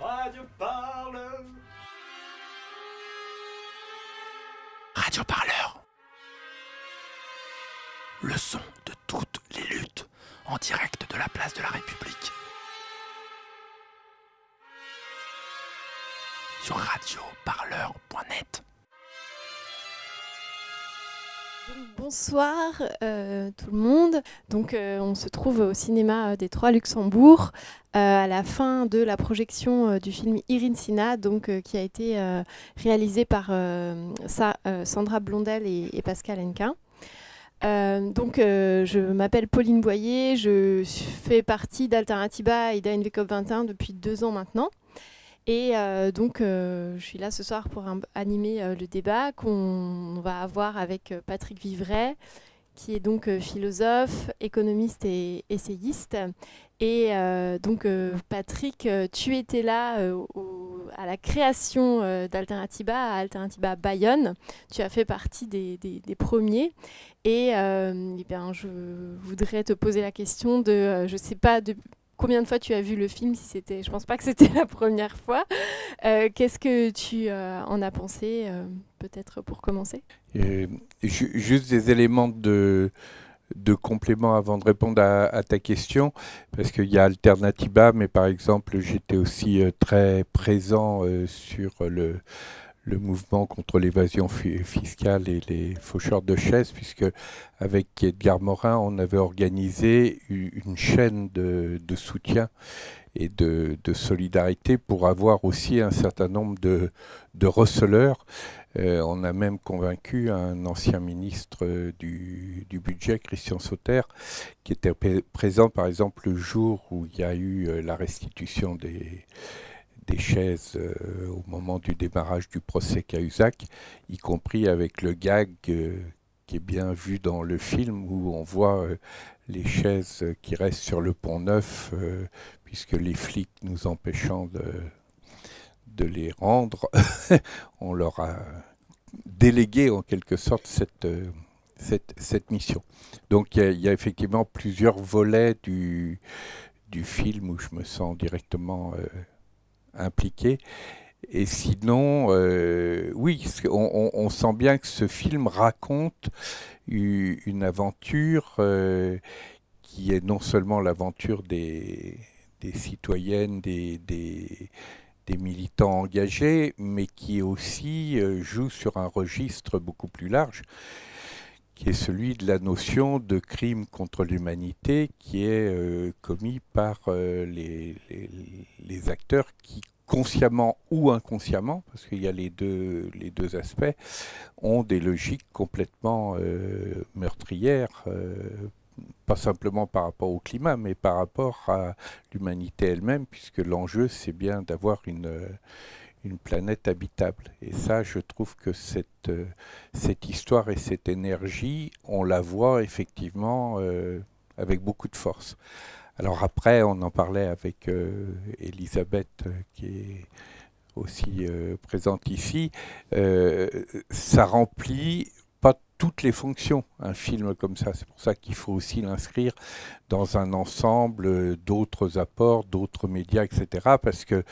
Radio Parleur. Radio Parleur. Le son de toutes les luttes en direct de la place de la République. Sur radioparleur.net. Bonsoir euh, tout le monde. Donc euh, on se trouve au cinéma des Trois Luxembourg euh, à la fin de la projection du film Irine Sina, donc qui a été réalisé par Sandra Blondel et, Pascal Henquin. donc je m'appelle Pauline Boyer, je fais partie d'Alternativa et d'ANVCOP 21 depuis deux ans maintenant. Et euh, donc, euh, je suis là ce soir pour animer euh, le débat qu'on va avoir avec Patrick Vivray, qui est donc philosophe, économiste et essayiste. Et donc, Patrick, tu étais là à la création d'Alternativa, à Alternativa Bayonne. Tu as fait partie des, premiers. Et, eh bien, je voudrais te poser la question de, je ne sais pas, de, combien de fois tu as vu le film si c'était je pense pas que c'était la première fois. Euh, qu'est-ce que tu euh, en as pensé euh, peut-être pour commencer? Juste des éléments de de complément avant de répondre à, ta question, parce qu'il y a Alternativa, mais par exemple, j'étais aussi très présent sur le, le mouvement contre l'évasion fiscale et les faucheurs de chaises, puisque avec Edgar Morin, on avait organisé une chaîne de, soutien et de, solidarité pour avoir aussi un certain nombre de, de receleurs. Euh, on a même convaincu un ancien ministre du, du budget, Christian Sauter, qui était présent par exemple le jour où il y a eu euh, la restitution des des chaises euh, au moment du démarrage du procès Cahuzac, y compris avec le gag euh, qui est bien vu dans le film où on voit euh, les chaises qui restent sur le pont neuf, puisque les flics nous empêchant de, de les rendre, on leur a délégué en quelque sorte cette, cette, mission. Donc il y, a effectivement plusieurs volets du, du film où je me sens directement impliqué. Et sinon, euh, oui, on, sent bien que ce film raconte une aventure euh, qui est non seulement l'aventure des, citoyennes, des, des, militants engagés, mais qui aussi euh, joue sur un registre beaucoup plus large qui est celui de la notion de crime contre l'humanité qui est euh, commis par euh, les, les, acteurs qui consciemment ou inconsciemment, parce qu'il y a les deux, les deux aspects, ont des logiques complètement euh, meurtrières, pas simplement par rapport au climat, mais par rapport à l'humanité elle-même, puisque l'enjeu, c'est bien d'avoir une une planète habitable. Et ça, je trouve que cette, euh, cette histoire et cette énergie, on la voit effectivement euh, avec beaucoup de force. Alors après, on en parlait avec euh, Elisabeth, qui est aussi présente ici. ça remplit toutes les fonctions, un film comme ça. C'est pour ça qu'il faut aussi l'inscrire dans un ensemble d'autres apports, d'autres médias, etc. Parce que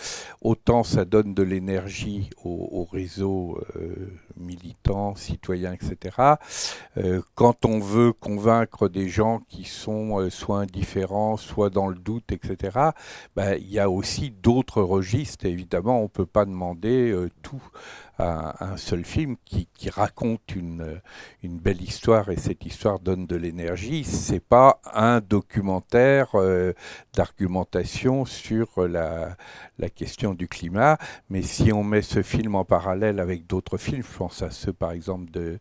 autant ça donne de l'énergie aux, réseaux euh, militants, citoyens, etc. Euh, quand on veut convaincre des gens qui sont euh, soit indifférents, soit dans le doute, etc., ben, il y a aussi d'autres registres. Évidemment, on ne peut pas demander tout un seul film qui, raconte une, belle histoire et cette histoire donne de l'énergie. C'est pas un documentaire euh, d'argumentation sur la, la, question du climat, mais si on met ce film en parallèle avec d'autres films, je pense à ceux par exemple de,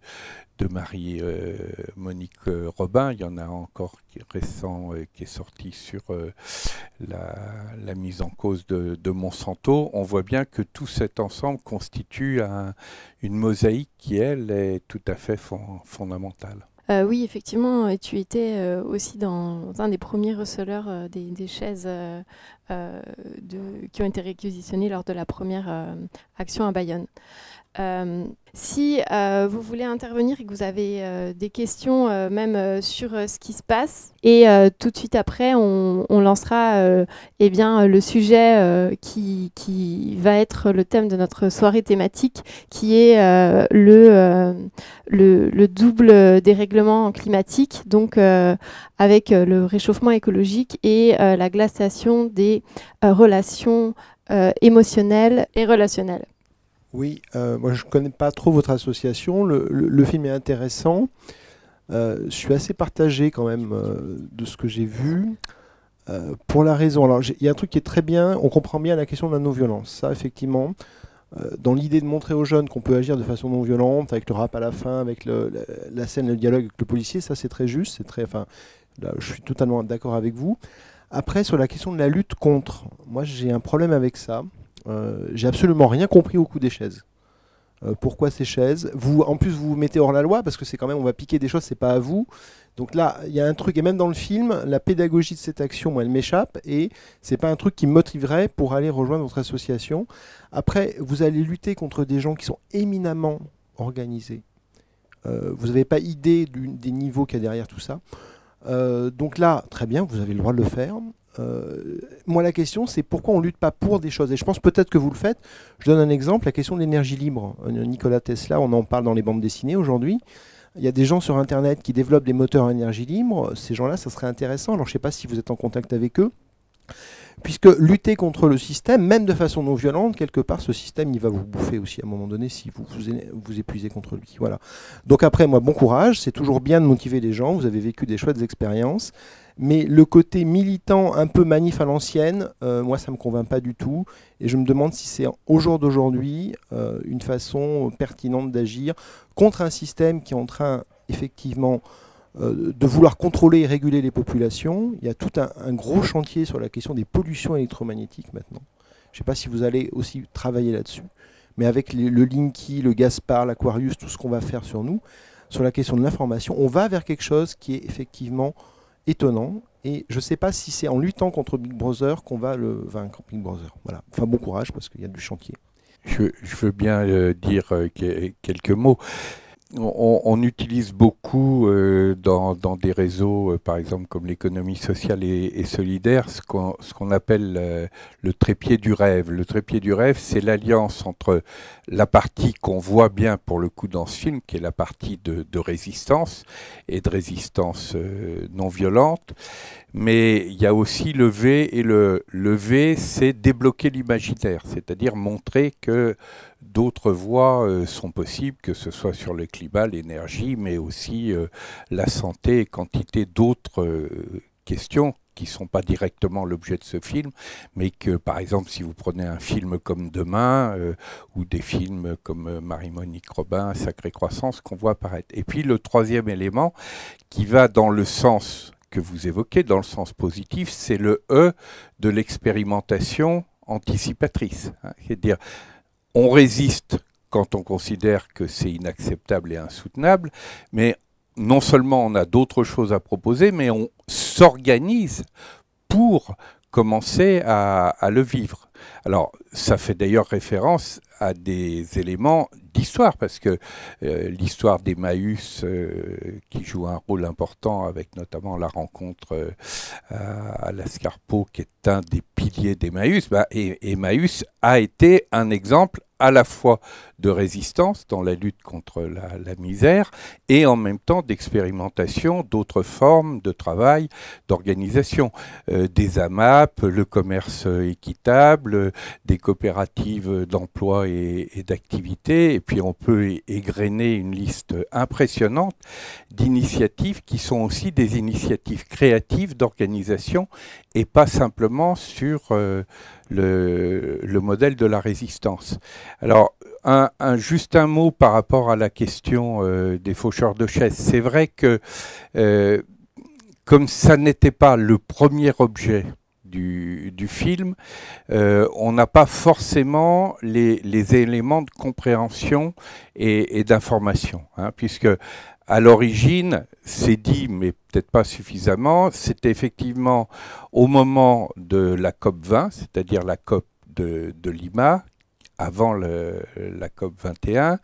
de Marie-Monique euh, Robin. Il y en a encore qui est récent euh, qui est sorti sur euh, la, mise en cause de, Monsanto. On voit bien que tout cet ensemble constitue une mosaïque qui, elle, est tout à fait fondamentale. oui, effectivement, tu étais aussi dans un des premiers receleurs des, chaises qui ont été réquisitionnées lors de la première action à Bayonne. Si vous voulez intervenir et que vous avez des questions même sur ce qui se passe, et tout de suite après, on, lancera eh bien, le sujet qui, qui, va être le thème de notre soirée thématique, qui est le, le, double dérèglement climatique, donc avec le réchauffement écologique et la glaciation des relations émotionnelles et relationnelles. Oui, euh, moi je ne connais pas trop votre association. Le, film est intéressant. Euh, je suis assez partagé quand même euh, de ce que j'ai vu. pour la raison, alors il y a un truc qui est très bien, on comprend bien la question de la non-violence. Ça, effectivement, dans l'idée de montrer aux jeunes qu'on peut agir de façon non violente, avec le rap à la fin, avec la, scène, le dialogue avec le policier, ça c'est très juste, c'est très, enfin, je suis totalement d'accord avec vous. Après, sur la question de la lutte contre, moi j'ai un problème avec ça. Euh, j'ai absolument rien compris au coup des chaises. Euh, pourquoi ces chaises? Vous, En plus, vous vous mettez hors la loi parce que c'est quand même, on va piquer des choses, c'est pas à vous. Donc là, il y a un truc, et même dans le film, la pédagogie de cette action, elle m'échappe, et c'est pas un truc qui me motiverait pour aller rejoindre votre association. Après, vous allez lutter contre des gens qui sont éminemment organisés. Euh, vous n'avez pas idée des niveaux qu'il y a derrière tout ça. donc là, très bien, vous avez le droit de le faire. Euh, moi, la question, c'est pourquoi on ne lutte pas pour des choses? Et je pense peut-être que vous le faites. Je donne un exemple, la question de l'énergie libre. Euh, Nicolas Tesla, on en parle dans les bandes dessinées aujourd'hui. Il y a des gens sur Internet qui développent des moteurs à énergie libre. Ces gens-là, ça serait intéressant. Alors, je ne sais pas si vous êtes en contact avec eux. Puisque lutter contre le système, même de façon non violente, quelque part, ce système, il va vous bouffer aussi à un moment donné si vous vous, vous épuisez contre lui. Voilà. Donc après, moi, bon courage. C'est toujours bien de motiver les gens. Vous avez vécu des chouettes expériences. Mais le côté militant, un peu manif à l'ancienne, euh, moi, ça ne me convainc pas du tout. Et je me demande si c'est au jour d'aujourd'hui euh, une façon pertinente d'agir contre un système qui est en train, effectivement, euh, de vouloir contrôler et réguler les populations. Il y a tout un, gros chantier sur la question des pollutions électromagnétiques maintenant. Je ne sais pas si vous allez aussi travailler là-dessus. Mais avec le Linky, le Gaspard, l'Aquarius, tout ce qu'on va faire sur nous, sur la question de l'information, on va vers quelque chose qui est effectivement étonnant. Et je ne sais pas si c'est en luttant contre Big Brother qu'on va le vaincre, Big Brother. Voilà. Enfin, bon courage parce qu'il y a du chantier. Je, veux bien euh, dire euh, quelques mots on, utilise beaucoup euh, dans, des réseaux, euh, par exemple comme l'économie sociale et, solidaire, ce qu'on appelle euh, le trépied du rêve. Le trépied du rêve, c'est l'alliance entre la partie qu'on voit bien pour le coup dans ce film, qui est la partie de, résistance et de résistance non violente, mais il y a aussi le V, et le, le V, c'est débloquer l'imaginaire, c'est-à-dire montrer que d'autres voies euh, sont possibles, que ce soit sur le climat, l'énergie, mais aussi euh, la santé et quantité d'autres euh, questions qui ne sont pas directement l'objet de ce film, mais que, par exemple, si vous prenez un film comme Demain, ou des films comme Marie-Monique Robin, Sacrée Croissance, qu'on voit apparaître. Et puis le troisième élément, qui va dans le sens que vous évoquez, dans le sens positif, c'est le E de l'expérimentation anticipatrice. Hein. C'est-à-dire, on résiste quand on considère que c'est inacceptable et insoutenable, mais non seulement on a d'autres choses à proposer, mais on s'organise pour commencer à, le vivre. Alors, ça fait d'ailleurs référence à des éléments d'histoire, parce que euh, l'histoire d'Emmaüs, euh, qui joue un rôle important avec notamment la rencontre euh, à, l'Ascarpo, qui est un des piliers d'Emmaüs, bah, Emmaüs a été un exemple à la fois de résistance dans la lutte contre la, misère et en même temps d'expérimentation d'autres formes de travail, d'organisation, des AMAP, le commerce équitable, des coopératives d'emploi et, d'activité, et puis on peut égrener une liste impressionnante d'initiatives qui sont aussi des initiatives créatives d'organisation et pas simplement sur euh, le, le, modèle de la résistance. Alors, un, juste un mot par rapport à la question euh, des faucheurs de chaises. C'est vrai que euh, comme ça n'était pas le premier objet du, film, euh, on n'a pas forcément les, éléments de compréhension et, d'information, hein, puisque à l'origine, c'est dit, mais peut-être pas suffisamment, c'était effectivement au moment de la COP 20, c'est-à-dire la COP de, de Lima, avant la COP 21,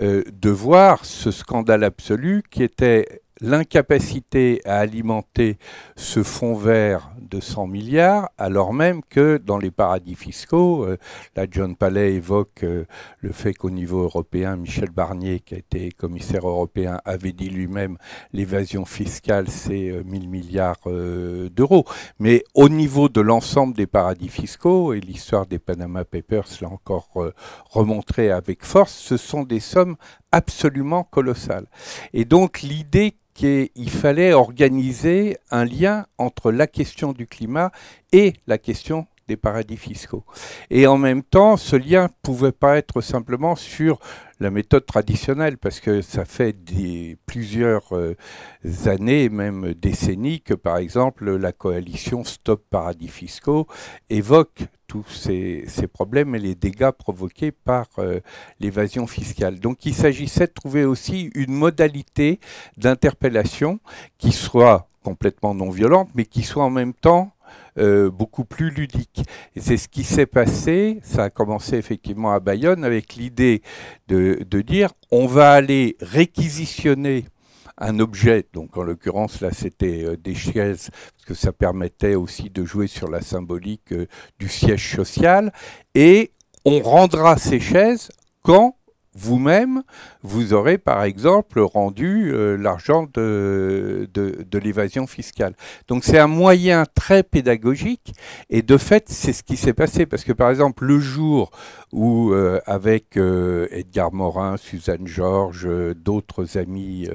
de voir ce scandale absolu qui était l'incapacité à alimenter ce fonds vert de 100 milliards, alors même que dans les paradis fiscaux, euh, là John Palais évoque euh, le fait qu'au niveau européen, Michel Barnier, qui a été commissaire européen, avait dit lui-même l'évasion fiscale, c'est 1000 euh, milliards d'euros. Mais au niveau de l'ensemble des paradis fiscaux, et l'histoire des Panama Papers l'a encore remontré avec force, ce sont des sommes absolument colossales. Et donc l'idée qu'il fallait organiser un lien entre la question du climat et la question des paradis fiscaux. Et en même temps, ce lien pouvait pas être simplement sur la méthode traditionnelle, parce que ça fait des, plusieurs euh, années, même décennies, que par exemple la coalition Stop Paradis Fiscaux évoque tous ces, problèmes et les dégâts provoqués par euh, l'évasion fiscale. Donc il s'agissait de trouver aussi une modalité d'interpellation qui soit complètement non violente, mais qui soit en même temps euh, beaucoup plus ludique. Et c'est ce qui s'est passé, ça a commencé effectivement à Bayonne avec l'idée de, de dire on va aller réquisitionner un objet, donc en l'occurrence là c'était euh, des chaises, parce que ça permettait aussi de jouer sur la symbolique euh, du siège social, et on rendra ces chaises quand vous-même, vous aurez par exemple rendu euh, l'argent de, de, l'évasion fiscale. Donc c'est un moyen très pédagogique et de fait c'est ce qui s'est passé parce que par exemple le jour où euh, avec euh, Edgar Morin, Suzanne Georges, d'autres amis,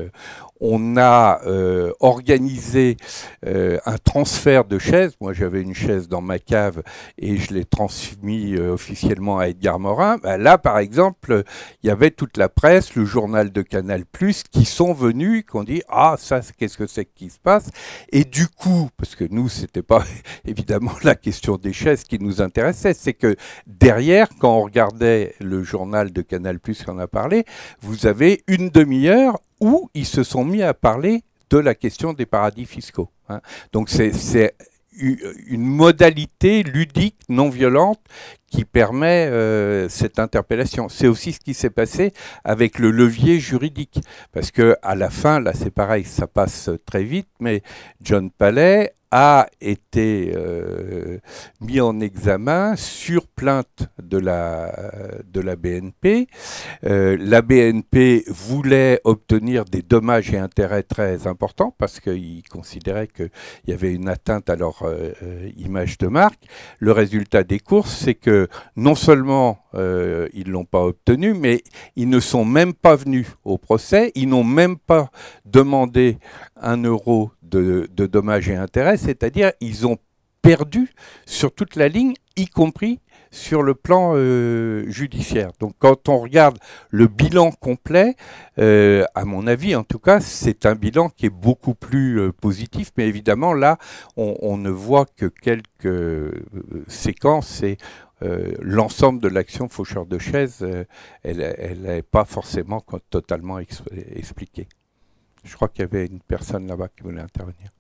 on a organisé un transfert de chaises. Moi j'avais une chaise dans ma cave et je l'ai transmis officiellement à Edgar Morin. Ben, là par exemple, il y avait toute la presse, le journal de Canal+, qui sont venus, qui ont dit ah ça qu'est-ce que c'est qui se passe? Et du coup, parce que nous c'était pas évidemment la question des chaises qui nous intéressait, c'est que derrière, quand on regardait le journal de Canal+, qu'on a parlé, vous avez une demi-heure où ils se sont mis à parler de la question des paradis fiscaux. Hein. Donc c'est une modalité ludique, non violente, qui permet euh, cette interpellation. C'est aussi ce qui s'est passé avec le levier juridique, parce que à la fin, là c'est pareil, ça passe très vite, mais John Palais a été euh, mis en examen sur plainte de la, de la BNP. Euh, la BNP voulait obtenir des dommages et intérêts très importants parce qu'ils considéraient qu'il y avait une atteinte à leur euh, image de marque. Le résultat des courses, c'est que non seulement ils ne l'ont pas obtenu, mais ils ne sont même pas venus au procès, ils n'ont même pas demandé un euro de, dommages et intérêts, c'est-à-dire ils ont perdu sur toute la ligne, y compris sur le plan euh, judiciaire. Donc quand on regarde le bilan complet, euh, à mon avis en tout cas, c'est un bilan qui est beaucoup plus euh, positif, mais évidemment là, on, ne voit que quelques séquences et l'ensemble de l'action faucheur de chaise, elle n'est pas forcément totalement expliquée. Je crois qu'il y avait une personne là-bas qui voulait intervenir.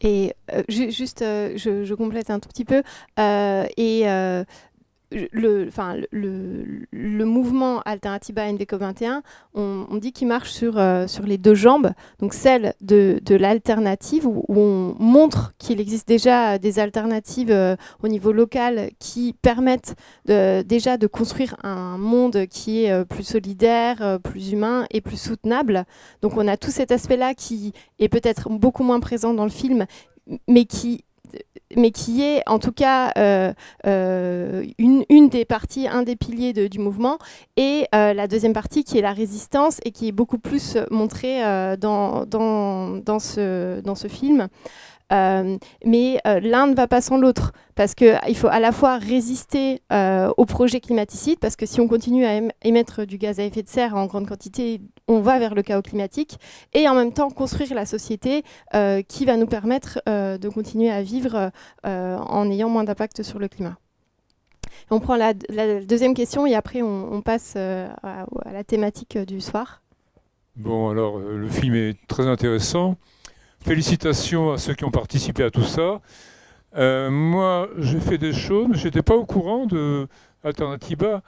Et euh, juste, euh, je, complète un tout petit peu. Euh, et le, enfin, le, mouvement Alternatiba NVCO21, on, dit qu'il marche sur, euh, sur les deux jambes, donc celle de, de l'alternative, où, on montre qu'il existe déjà des alternatives euh, au niveau local qui permettent déjà de construire un monde qui est euh, plus solidaire, plus humain et plus soutenable. Donc on a tout cet aspect-là qui est peut-être beaucoup moins présent dans le film, mais qui mais qui est en tout cas euh, euh, une, des parties, un des piliers du mouvement, et euh, la deuxième partie qui est la résistance et qui est beaucoup plus montrée dans ce film. Euh, mais euh, l'un ne va pas sans l'autre, parce qu'il faut à la fois résister euh, au projet climaticide, parce que si on continue à émettre du gaz à effet de serre en grande quantité, on va vers le chaos climatique, et en même temps construire la société qui va nous permettre de continuer à vivre en ayant moins d'impact sur le climat. On prend la, deuxième question et après on, passe à, la thématique du soir. Bon, alors le film est très intéressant. Félicitations à ceux qui ont participé à tout ça. Euh, moi, j'ai fait des choses, mais je n'étais pas au courant de Alternativa.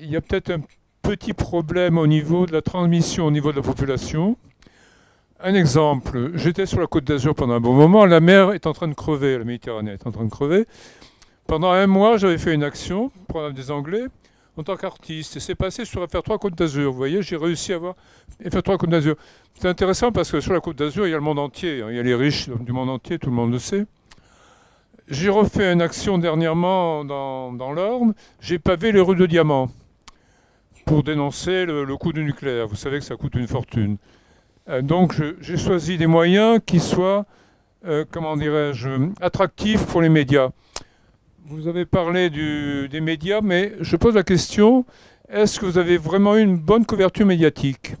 Il y a peut-être un petit problème au niveau de la transmission au niveau de la population. Un exemple, j'étais sur la côte d'Azur pendant un bon moment, la mer est en train de crever, la Méditerranée est en train de crever. Pendant un mois, j'avais fait une action pour des Anglais en tant qu'artiste. C'est passé sur FR3 Côte d'Azur. Vous voyez, j'ai réussi à avoir FR3 Côte d'Azur. C'est intéressant parce que sur la Côte d'Azur, il y a le monde entier. Hein. Il y a les riches du monde entier, tout le monde le sait. J'ai refait une action dernièrement dans, dans l'Orne. J'ai pavé les rues de Diamant pour dénoncer le, coût du nucléaire. Vous savez que ça coûte une fortune. Euh, donc j'ai choisi des moyens qui soient, euh, comment dirais-je, attractifs pour les médias. Vous avez parlé des médias, mais je pose la question, est-ce que vous avez vraiment eu une bonne couverture médiatique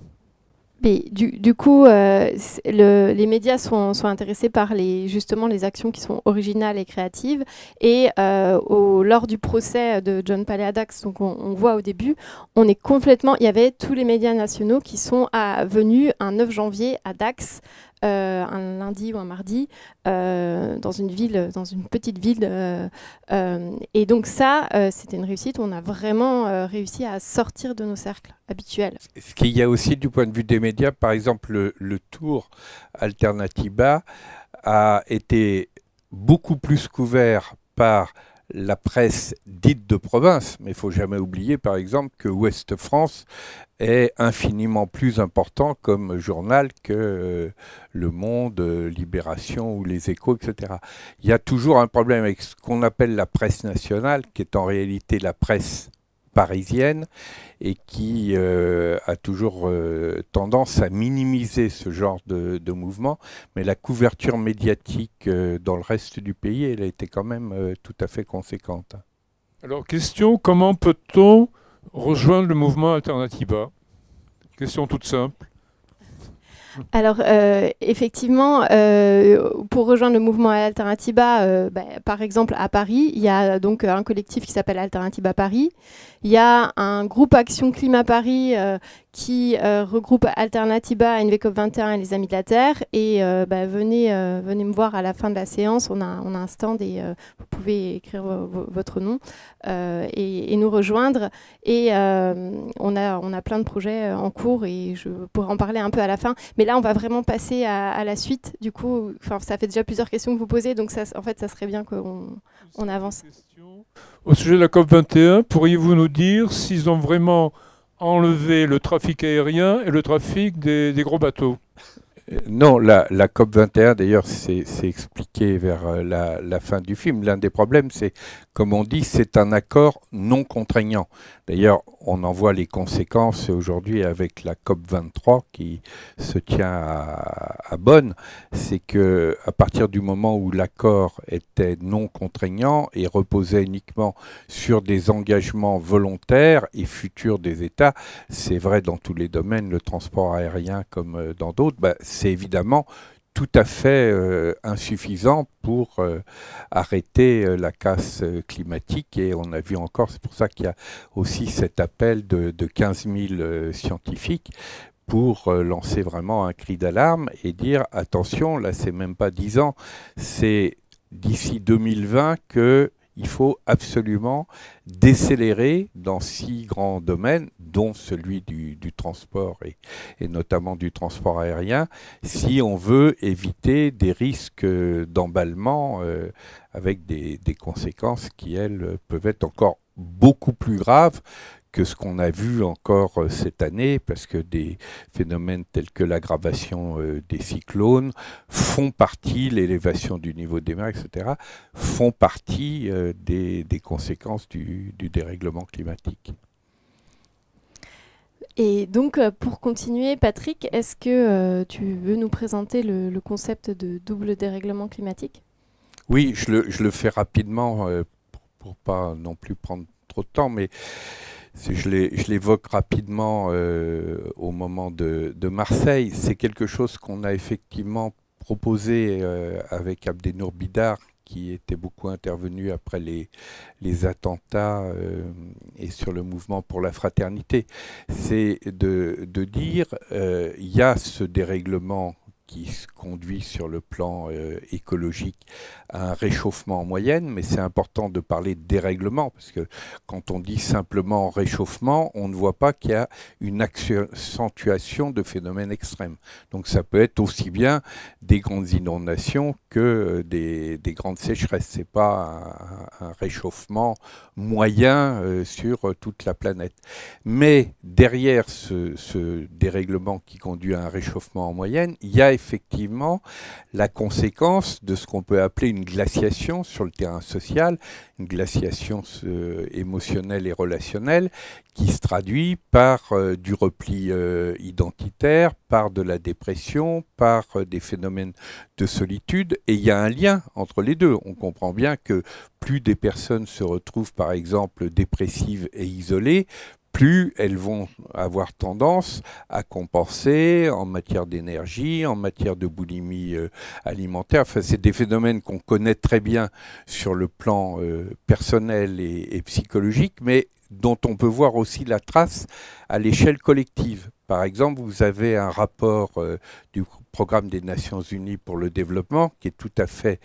du, coup, euh, les médias sont, intéressés par les, justement les actions qui sont originales et créatives. Et euh, au, lors du procès de John Palais à Dax, donc on, voit au début, on est complètement. Il y avait tous les médias nationaux qui sont venus un 9 janvier à Dax euh, un lundi ou un mardi euh, dans une ville, dans une petite ville. Euh, et donc ça, c'était une réussite. On a vraiment réussi à sortir de nos cercles habituels. Ce qu'il y a aussi du point de vue des médias, par exemple, le, le tour Alternativa a été beaucoup plus couvert par la presse dite de province, mais il faut jamais oublier par exemple que Ouest France est infiniment plus important comme journal que euh, Le Monde, euh, Libération ou Les Échos, etc. Il y a toujours un problème avec ce qu'on appelle la presse nationale, qui est en réalité la presse parisienne et qui euh, a toujours euh, tendance à minimiser ce genre de, mouvement. Mais la couverture médiatique euh, dans le reste du pays, elle a été quand même tout à fait conséquente. Alors, question, comment peut-on rejoindre le mouvement Alternativa Question toute simple. Alors, euh, effectivement, euh, pour rejoindre le mouvement Alternatiba, euh, bah, par exemple à Paris, il y a donc un collectif qui s'appelle Alternatiba Paris. Il y a un groupe Action Climat Paris qui regroupe Alternatiba, NVCOP 21 et les Amis de la Terre. Et bah, venez, venez me voir à la fin de la séance. On a, on a un stand et vous pouvez écrire votre nom et, nous rejoindre. Et on, a, on a plein de projets en cours et je pourrais en parler un peu à la fin. Mais là, on va vraiment passer à, la suite. Du coup, ça fait déjà plusieurs questions que vous posez, donc ça, en fait, ça serait bien qu'on on avance. Au sujet de la COP 21, pourriez-vous nous dire s'ils ont vraiment enlevé le trafic aérien et le trafic des gros bateaux? Non, la, COP 21, d'ailleurs, c'est expliqué vers euh, la, fin du film. L'un des problèmes, c'est, comme on dit, c'est un accord non contraignant. D'ailleurs, on en voit les conséquences aujourd'hui avec la COP 23 qui se tient à, Bonn. C'est que à partir du moment où l'accord était non contraignant et reposait uniquement sur des engagements volontaires et futurs des États, c'est vrai dans tous les domaines, le transport aérien comme euh, dans d'autres, bah, c'est évidemment tout à fait euh, insuffisant pour euh, arrêter euh, la casse climatique. Et on a vu encore, c'est pour ça qu'il y a aussi cet appel de, 15 000 scientifiques pour lancer vraiment un cri d'alarme et dire attention, là c'est même pas 10 ans, c'est d'ici 2020 que il faut absolument décélérer dans six grands domaines, dont celui du, transport et, notamment du transport aérien, si on veut éviter des risques d'emballement euh, avec des, conséquences qui, elles, peuvent être encore beaucoup plus graves que ce qu'on a vu encore euh, cette année, parce que des phénomènes tels que l'aggravation euh, des cyclones font partie, l'élévation du niveau des mers, etc., font partie euh, des, conséquences du, dérèglement climatique. Et donc, pour continuer, Patrick, est-ce que tu veux nous présenter le, concept de double dérèglement climatique? Oui, je le, fais rapidement pour, ne pas non plus prendre trop de temps, mais je l'évoque rapidement euh, au moment de, Marseille. C'est quelque chose qu'on a effectivement proposé euh, avec Abdenour Bidar, qui était beaucoup intervenu après les, attentats euh, et sur le mouvement pour la fraternité. C'est de, dire, il y a ce dérèglement qui conduit sur le plan euh, écologique à un réchauffement en moyenne, mais c'est important de parler de dérèglement, parce que quand on dit simplement réchauffement, on ne voit pas qu'il y a une accentuation de phénomènes extrêmes. Donc ça peut être aussi bien des grandes inondations que euh, des, grandes sécheresses. Ce n'est pas un, réchauffement moyen euh, sur toute la planète. Mais derrière ce, ce dérèglement qui conduit à un réchauffement en moyenne, il y a effectivement la conséquence de ce qu'on peut appeler une glaciation sur le terrain social, une glaciation euh, émotionnelle et relationnelle qui se traduit par euh, du repli euh, identitaire, par de la dépression, par des phénomènes de solitude. Et il y a un lien entre les deux. On comprend bien que plus des personnes se retrouvent par exemple dépressives et isolées, plus elles vont avoir tendance à compenser en matière d'énergie, en matière de boulimie euh, alimentaire. Enfin, c'est des phénomènes qu'on connaît très bien sur le plan euh, personnel et, psychologique, mais dont on peut voir aussi la trace à l'échelle collective. Par exemple, vous avez un rapport euh, du programme des Nations Unies pour le développement qui est tout à fait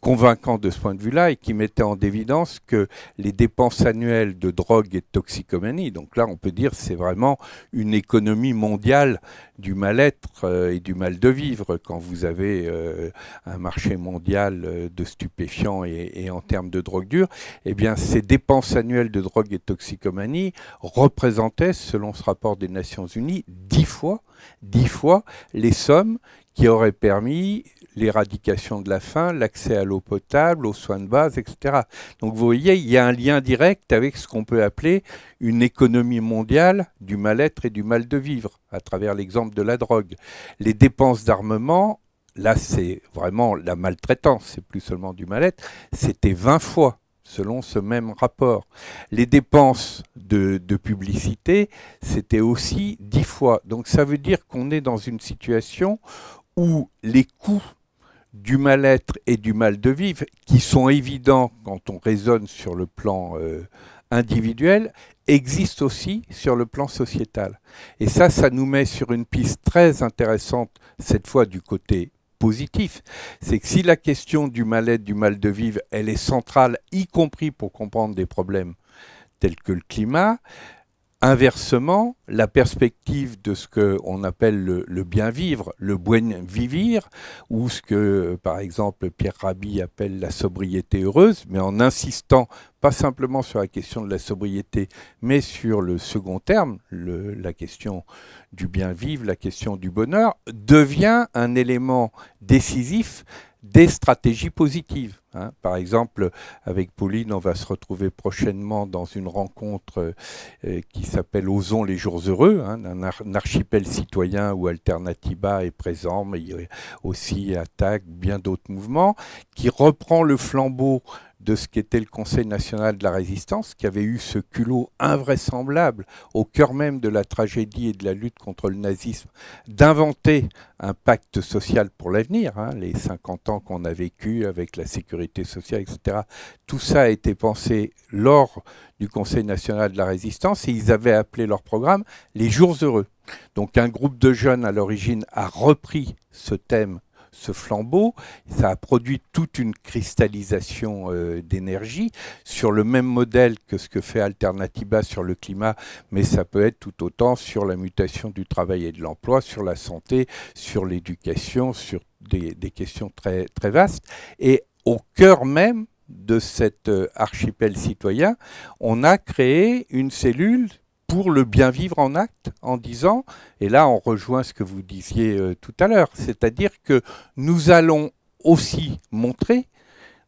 convaincant de ce point de vue-là et qui mettait en évidence que les dépenses annuelles de drogue et de toxicomanie, donc là on peut dire c'est vraiment une économie mondiale du mal-être euh, et du mal de vivre. Quand vous avez euh, un marché mondial euh, de stupéfiants et, en termes de drogue dure, eh bien ces dépenses annuelles de drogue et de toxicomanie représentaient, selon ce rapport des Nations Unies, dix fois, dix fois les sommes qui auraient permis l'éradication de la faim, l'accès à l'eau potable, aux soins de base, etc. Donc vous voyez, il y a un lien direct avec ce qu'on peut appeler une économie mondiale du mal-être et du mal de vivre, à travers l'exemple de la drogue. Les dépenses d'armement, là c'est vraiment la maltraitance, c'est plus seulement du mal-être, c'était 20 fois selon ce même rapport. Les dépenses de, publicité, c'était aussi 10 fois. Donc ça veut dire qu'on est dans une situation où les coûts du mal-être et du mal de vivre, qui sont évidents quand on raisonne sur le plan euh, individuel, existent aussi sur le plan sociétal. Et ça, ça nous met sur une piste très intéressante, cette fois du côté positif. C'est que si la question du mal-être, du mal de vivre, elle est centrale, y compris pour comprendre des problèmes tels que le climat, Inversement, la perspective de ce qu'on appelle le, bien vivre, le buen vivir, ou ce que, par exemple, Pierre Rabhi appelle la sobriété heureuse, mais en insistant pas simplement sur la question de la sobriété, mais sur le second terme, la question du bien vivre, la question du bonheur, devient un élément décisif des stratégies positives. Hein. Par exemple, avec Pauline, on va se retrouver prochainement dans une rencontre euh, qui s'appelle Osons les jours heureux, hein, un, archipel citoyen où Alternativa est présent, mais il y a aussi Attaque, bien d'autres mouvements, qui reprend le flambeau de ce qu'était le Conseil national de la résistance, qui avait eu ce culot invraisemblable au cœur même de la tragédie et de la lutte contre le nazisme, d'inventer un pacte social pour l'avenir, hein, les 50 ans qu'on a vécu avec la sécurité sociale, etc. Tout ça a été pensé lors du Conseil national de la résistance et ils avaient appelé leur programme les jours heureux. Donc un groupe de jeunes à l'origine a repris ce thème ce flambeau, ça a produit toute une cristallisation euh, d'énergie sur le même modèle que ce que fait Alternativa sur le climat, mais ça peut être tout autant sur la mutation du travail et de l'emploi, sur la santé, sur l'éducation, sur des, questions très, très vastes. Et au cœur même de cet euh, archipel citoyen, on a créé une cellule pour le bien vivre en acte en disant, et là on rejoint ce que vous disiez euh, tout à l'heure, c'est-à-dire que nous allons aussi montrer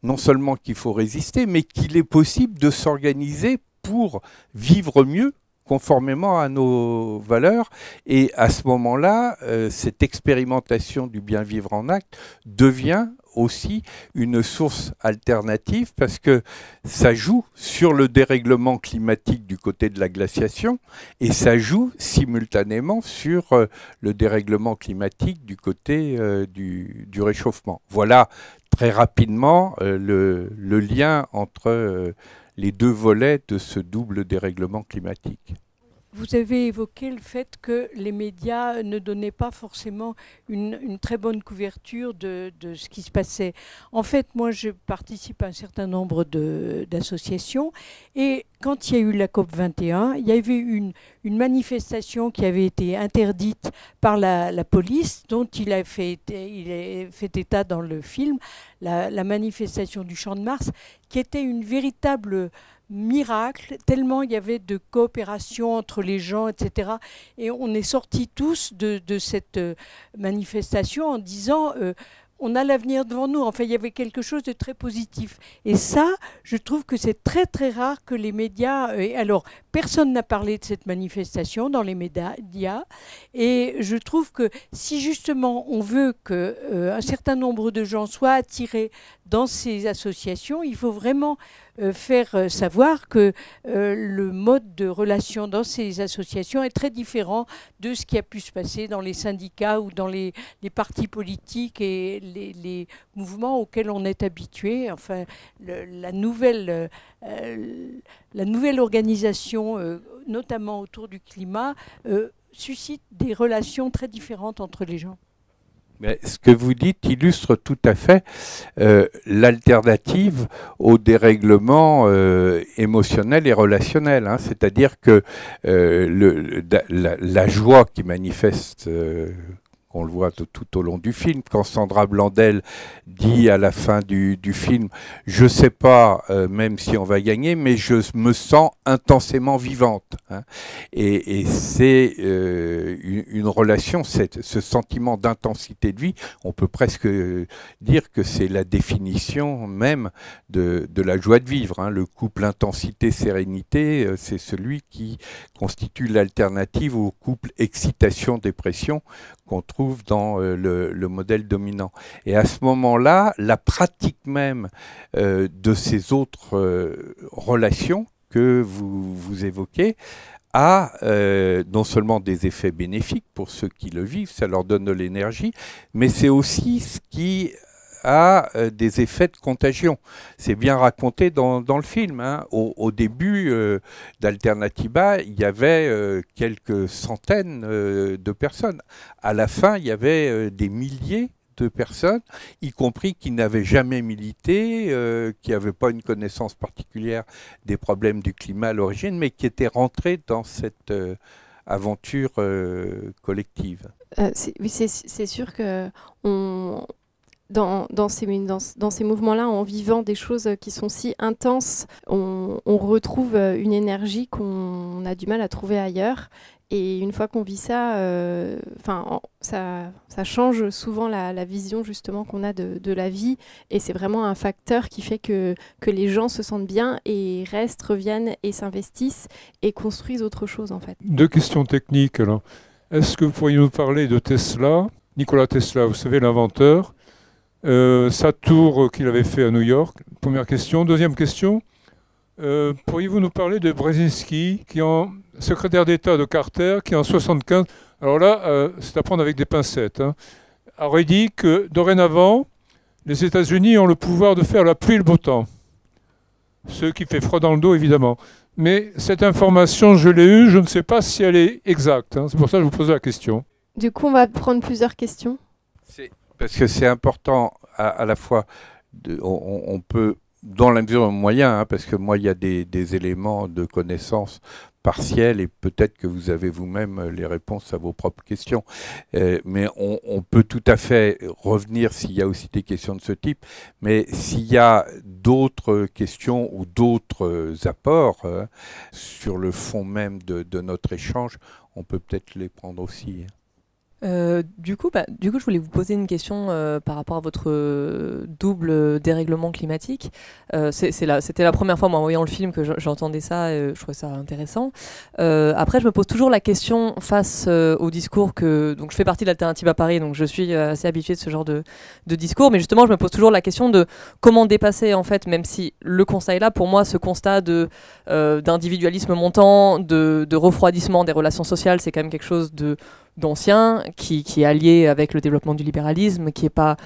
non seulement qu'il faut résister, mais qu'il est possible de s'organiser pour vivre mieux conformément à nos valeurs. Et à ce moment-là, euh, cette expérimentation du bien vivre en acte devient aussi une source alternative parce que ça joue sur le dérèglement climatique du côté de la glaciation et ça joue simultanément sur euh, le dérèglement climatique du côté euh, du, réchauffement. Voilà très rapidement euh, le, lien entre les deux volets de ce double dérèglement climatique. Vous avez évoqué le fait que les médias ne donnaient pas forcément une, très bonne couverture de, ce qui se passait. En fait, moi, je participe à un certain nombre d'associations et quand il y a eu la COP 21, il y avait une, une manifestation qui avait été interdite par la, police, dont il a, fait, état dans le film, la manifestation du Champ de Mars, qui était une véritable miracle, tellement il y avait de coopération entre les gens, etc. Et on est sortis tous de, cette euh, manifestation en disant euh, on a l'avenir devant nous. Enfin, il y avait quelque chose de très positif. Et ça, je trouve que c'est très très rare que les médias. Euh, alors, personne n'a parlé de cette manifestation dans les médias. Et je trouve que si justement on veut que un certain nombre de gens soient attirés dans ces associations, il faut vraiment faire euh, savoir que euh, le mode de relation dans ces associations est très différent de ce qui a pu se passer dans les syndicats ou dans les, partis politiques et les, mouvements auxquels on est habitué. Enfin, la, nouvelle, la nouvelle organisation, notamment autour du climat, suscite des relations très différentes entre les gens ce que vous dites illustre tout à fait euh, l'alternative au dérèglement euh, émotionnel et relationnel. Hein. C'est-à-dire que euh, le, la, la, joie qui manifeste on le voit tout, au long du film, quand Sandra Blandel dit à la fin du, film, je ne sais pas euh, même si on va gagner, mais je me sens intensément vivante. Hein. Et, c'est euh, une, relation, ce sentiment d'intensité de vie, on peut presque dire que c'est la définition même de, la joie de vivre. Hein. Le couple intensité-sérénité, euh, c'est celui qui constitue l'alternative au couple excitation-dépression qu'on trouve dans euh, le, modèle dominant. Et à ce moment-là, la pratique même euh, de ces autres euh, relations que vous, vous évoquez a non seulement des effets bénéfiques pour ceux qui le vivent, ça leur donne de l'énergie, mais c'est aussi ce qui a euh, des effets de contagion. C'est bien raconté dans, le film. Hein. Au, début euh, d'Alternativa, il y avait euh, quelques centaines de personnes. À la fin, il y avait des milliers de personnes, y compris qui n'avaient jamais milité, qui n'avaient pas une connaissance particulière des problèmes du climat à l'origine, mais qui étaient rentrés dans cette aventure collective. oui, c'est sûr que on, dans, ces, mouvements-là, en vivant des choses qui sont si intenses, on, retrouve une énergie qu'on a du mal à trouver ailleurs. Et une fois qu'on vit ça, euh, ça, change souvent la, vision justement qu'on a de, la vie. Et c'est vraiment un facteur qui fait que, les gens se sentent bien et restent, reviennent et s'investissent et construisent autre chose en fait. Deux questions techniques. Est-ce que vous pourriez nous parler de Tesla? Nikola Tesla, vous savez, l'inventeur, euh, sa tour qu'il avait fait à New York Première question. Deuxième question. Euh, pourriez-vous nous parler de Brzezinski, qui est secrétaire d'État de Carter, qui en 75, alors là, euh, c'est à prendre avec des pincettes, hein, aurait dit que dorénavant, les États-Unis ont le pouvoir de faire la pluie et le beau temps. Ce qui fait froid dans le dos, évidemment. Mais cette information, je l'ai eue, je ne sais pas si elle est exacte. Hein. C'est pour ça que je vous pose la question. Du coup, on va prendre plusieurs questions parce que c'est important à, la fois, on, peut, dans la mesure moyen, hein, parce que moi, il y a des, éléments de connaissance partiels et peut-être que vous avez vous-même les réponses à vos propres questions. Euh, mais on, peut tout à fait revenir s'il y a aussi des questions de ce type. Mais s'il y a d'autres questions ou d'autres apports hein, sur le fond même de, de, notre échange, on peut peut-être les prendre aussi. Euh, du, coup, bah, du coup, je voulais vous poser une question euh, par rapport à votre euh, double dérèglement climatique. C'était la, première fois, moi, en voyant le film, que j'entendais ça, et je trouvais ça intéressant. après, je me pose toujours la question face au discours que... Donc, je fais partie de l'Alternative à Paris, donc je suis assez habituée de ce genre de, discours, mais justement, je me pose toujours la question de comment dépasser, en fait, même si le constat est là, pour moi, ce constat d'individualisme montant, de refroidissement des relations sociales, c'est quand même quelque chose de d'ancien, qui, qui, est allié avec le développement du libéralisme, qui n'est pas,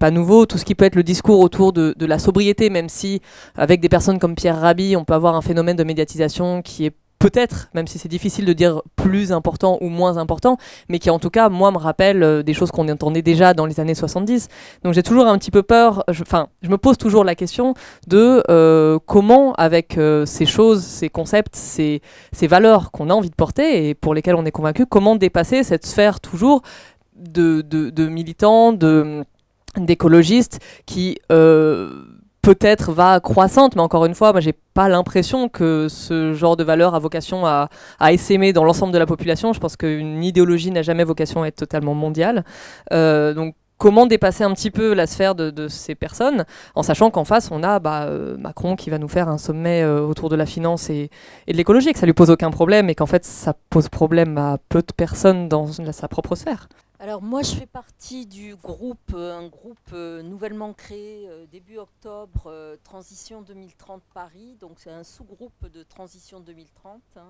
pas nouveau. Tout ce qui peut être le discours autour de, de, la sobriété, même si avec des personnes comme Pierre Rabhi, on peut avoir un phénomène de médiatisation qui est peut-être, même si c'est difficile de dire plus important ou moins important, mais qui en tout cas, moi, me rappelle euh, des choses qu'on entendait déjà dans les années 70. Donc j'ai toujours un petit peu peur, enfin, je, me pose toujours la question de euh, comment, avec euh, ces choses, ces concepts, ces, valeurs qu'on a envie de porter et pour lesquelles on est convaincu, comment dépasser cette sphère toujours de, militants, d'écologistes qui peut-être va croissante, mais encore une fois, moi j'ai pas l'impression que ce genre de valeur a vocation à, à essaimer dans l'ensemble de la population. Je pense qu'une idéologie n'a jamais vocation à être totalement mondiale. Euh, donc comment dépasser un petit peu la sphère de, ces personnes, en sachant qu'en face, on a bah, euh, Macron qui va nous faire un sommet euh, autour de la finance et, et de l'écologie, que ça lui pose aucun problème et qu'en fait, ça pose problème à peu de personnes dans sa propre sphère. Alors moi je fais partie du groupe, euh, un groupe euh, nouvellement créé euh, début octobre, Transition 2030 Paris, donc c'est un sous-groupe de Transition 2030. Hein.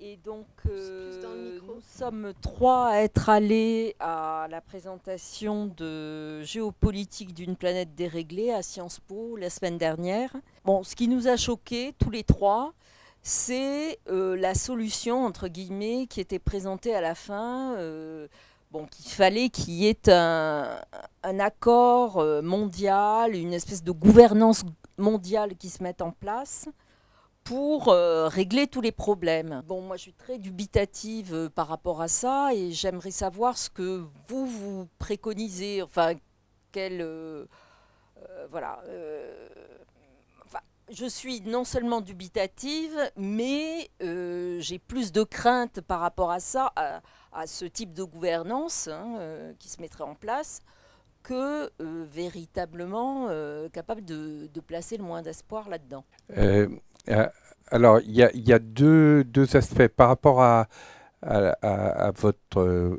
Et donc nous sommes trois à être allés à la présentation de géopolitique d'une planète déréglée à Sciences Po la semaine dernière. Bon, ce qui nous a choqués tous les trois, c'est euh, la solution, entre guillemets, qui était présentée à la fin. Euh, bon, qu'il fallait qu'il y ait un, accord euh, mondial, une espèce de gouvernance mondiale qui se mette en place pour régler tous les problèmes. Bon, moi je suis très dubitative par rapport à ça et j'aimerais savoir ce que vous vous préconisez, enfin, quel... voilà je suis non seulement dubitative, mais euh, j'ai plus de crainte par rapport à ça, à, ce type de gouvernance hein, euh, qui se mettrait en place, que euh, véritablement capable de, placer le moins d'espoir là-dedans. alors, il y, a, deux, aspects par rapport à, votre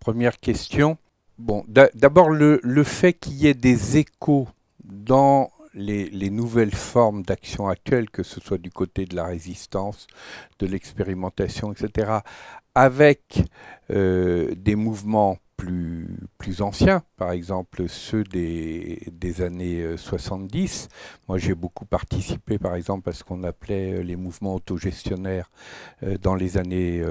première question. Bon, d'abord le fait qu'il y ait des échos dans les, nouvelles formes d'action actuelles, que ce soit du côté de la résistance, de l'expérimentation, etc., avec euh, des mouvements plus, anciens, par exemple ceux des, des années 70. Euh, Moi, j'ai beaucoup participé, par exemple, à ce qu'on appelait euh, les mouvements autogestionnaires euh, dans les années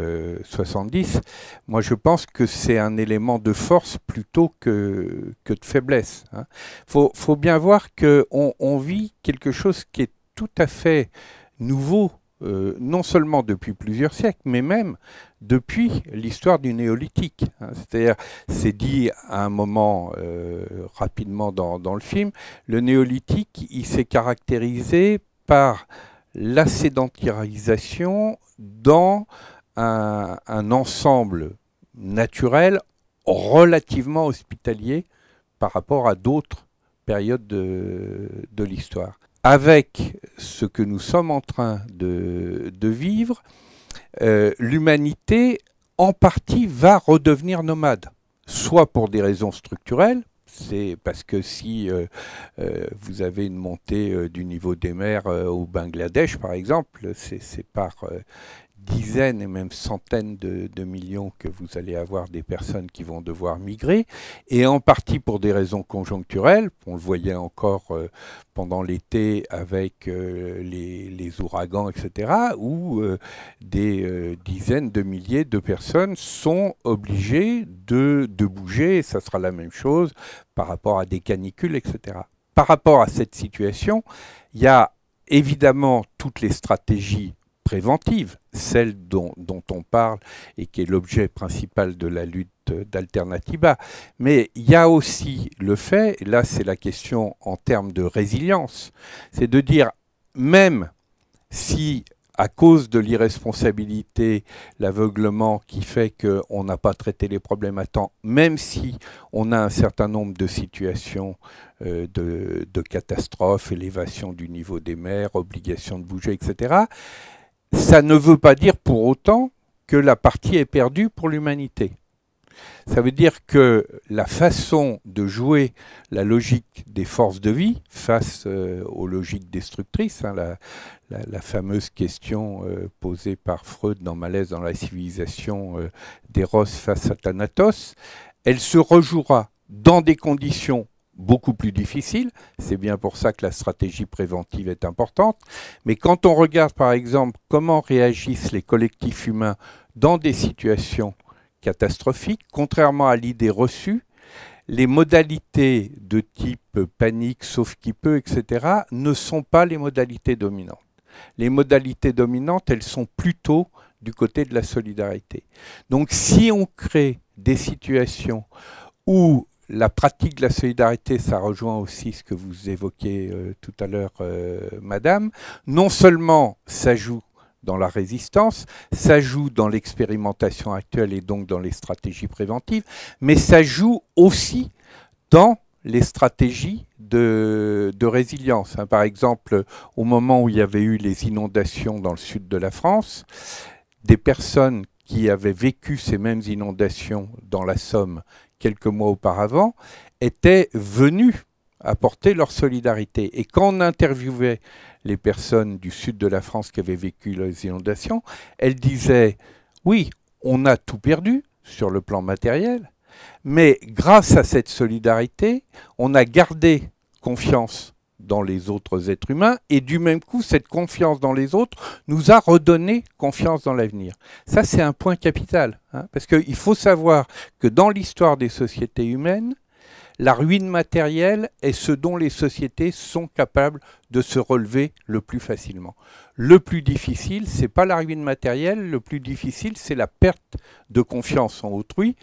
70. Moi, je pense que c'est un élément de force plutôt que, que de faiblesse. Il hein. faut, faut, bien voir qu'on on vit quelque chose qui est tout à fait nouveau euh, non seulement depuis plusieurs siècles, mais même depuis l'histoire du néolithique. Hein. C'est-à-dire, c'est dit à un moment euh, rapidement dans, le film, le néolithique, s'est caractérisé par la sédentarisation dans un, ensemble naturel relativement hospitalier par rapport à d'autres périodes de l'histoire avec ce que nous sommes en train de, vivre, euh, l'humanité en partie va redevenir nomade, soit pour des raisons structurelles, c'est parce que si euh, euh, vous avez une montée du niveau des mers au Bangladesh, par exemple, c'est par dizaines et même centaines de, millions que vous allez avoir des personnes qui vont devoir migrer, et en partie pour des raisons conjoncturelles. On le voyait encore euh, pendant l'été avec euh, les, ouragans, etc., où euh, des dizaines de milliers de personnes sont obligées de, de bouger, et ça sera la même chose par rapport à des canicules, etc. Par rapport à cette situation, il y a évidemment toutes les stratégies préventive, celle dont, on parle et qui est l'objet principal de la lutte d'Alternativa. Mais il y a aussi le fait, et là c'est la question en termes de résilience, c'est de dire même si à cause de l'irresponsabilité, l'aveuglement qui fait qu'on n'a pas traité les problèmes à temps, même si on a un certain nombre de situations euh, de, de catastrophes, élévation du niveau des mers, obligation de bouger, etc., ça ne veut pas dire pour autant que la partie est perdue pour l'humanité. Ça veut dire que la façon de jouer la logique des forces de vie face euh, aux logiques destructrices, hein, la, fameuse question euh, posée par Freud dans Malaise dans la civilisation euh, d'Eros face à Thanatos, elle se rejouera dans des conditions beaucoup plus difficile. C'est bien pour ça que la stratégie préventive est importante. Mais quand on regarde par exemple comment réagissent les collectifs humains dans des situations catastrophiques, contrairement à l'idée reçue, les modalités de type panique, sauf qui peut, etc., ne sont pas les modalités dominantes. Les modalités dominantes, elles sont plutôt du côté de la solidarité. Donc si on crée des situations où la pratique de la solidarité, ça rejoint aussi ce que vous évoquiez euh, tout à l'heure, euh, Madame, non seulement ça joue dans la résistance, ça joue dans l'expérimentation actuelle et donc dans les stratégies préventives, mais ça joue aussi dans les stratégies de, résilience. Hein. Par exemple, au moment où il y avait eu les inondations dans le sud de la France, des personnes qui avaient vécu ces mêmes inondations dans la Somme quelques mois auparavant étaient venues apporter leur solidarité. Et quand on interviewait les personnes du sud de la France qui avaient vécu les inondations, elles disaient, oui, on a tout perdu sur le plan matériel, mais grâce à cette solidarité, on a gardé confiance dans les autres êtres humains et du même coup, cette confiance dans les autres nous a redonné confiance dans l'avenir. Ça, c'est un point capital, hein, parce qu'il faut savoir que dans l'histoire des sociétés humaines, la ruine matérielle est ce dont les sociétés sont capables de se relever le plus facilement. Le plus difficile, c'est pas la ruine matérielle, le plus difficile, c'est la perte de confiance en autrui,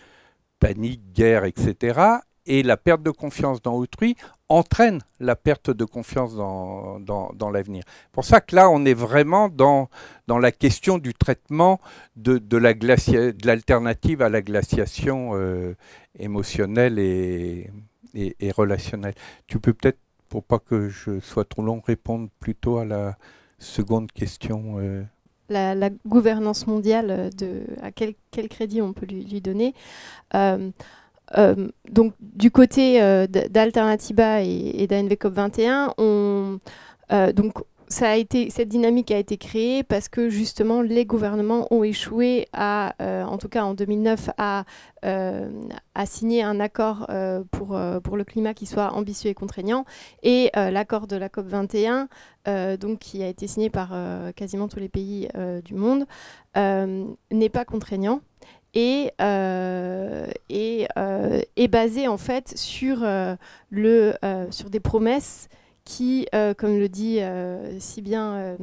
panique, guerre, etc. Et la perte de confiance dans autrui entraîne la perte de confiance dans, dans, l'avenir. C'est pour ça que là, on est vraiment dans, dans la question du traitement de, de l'alternative à la glaciation euh, émotionnelle et, et, relationnelle. Tu peux peut-être, pour pas que je sois trop long, répondre plutôt à la seconde question. Euh. La, gouvernance mondiale, de, à quel, quel crédit on peut lui, lui donner euh, euh, donc du côté euh, d'Alternativa et, et d'ANVCOP 21, on, euh, cette dynamique a été créée parce que justement les gouvernements ont échoué à, en tout cas en 2009, à, à signer un accord pour, pour le climat qui soit ambitieux et contraignant. Et l'accord de la COP 21, donc qui a été signé par quasiment tous les pays du monde, n'est pas contraignant et, euh, et euh, est basé en fait sur, euh, le, sur des promesses qui, comme le dit si bien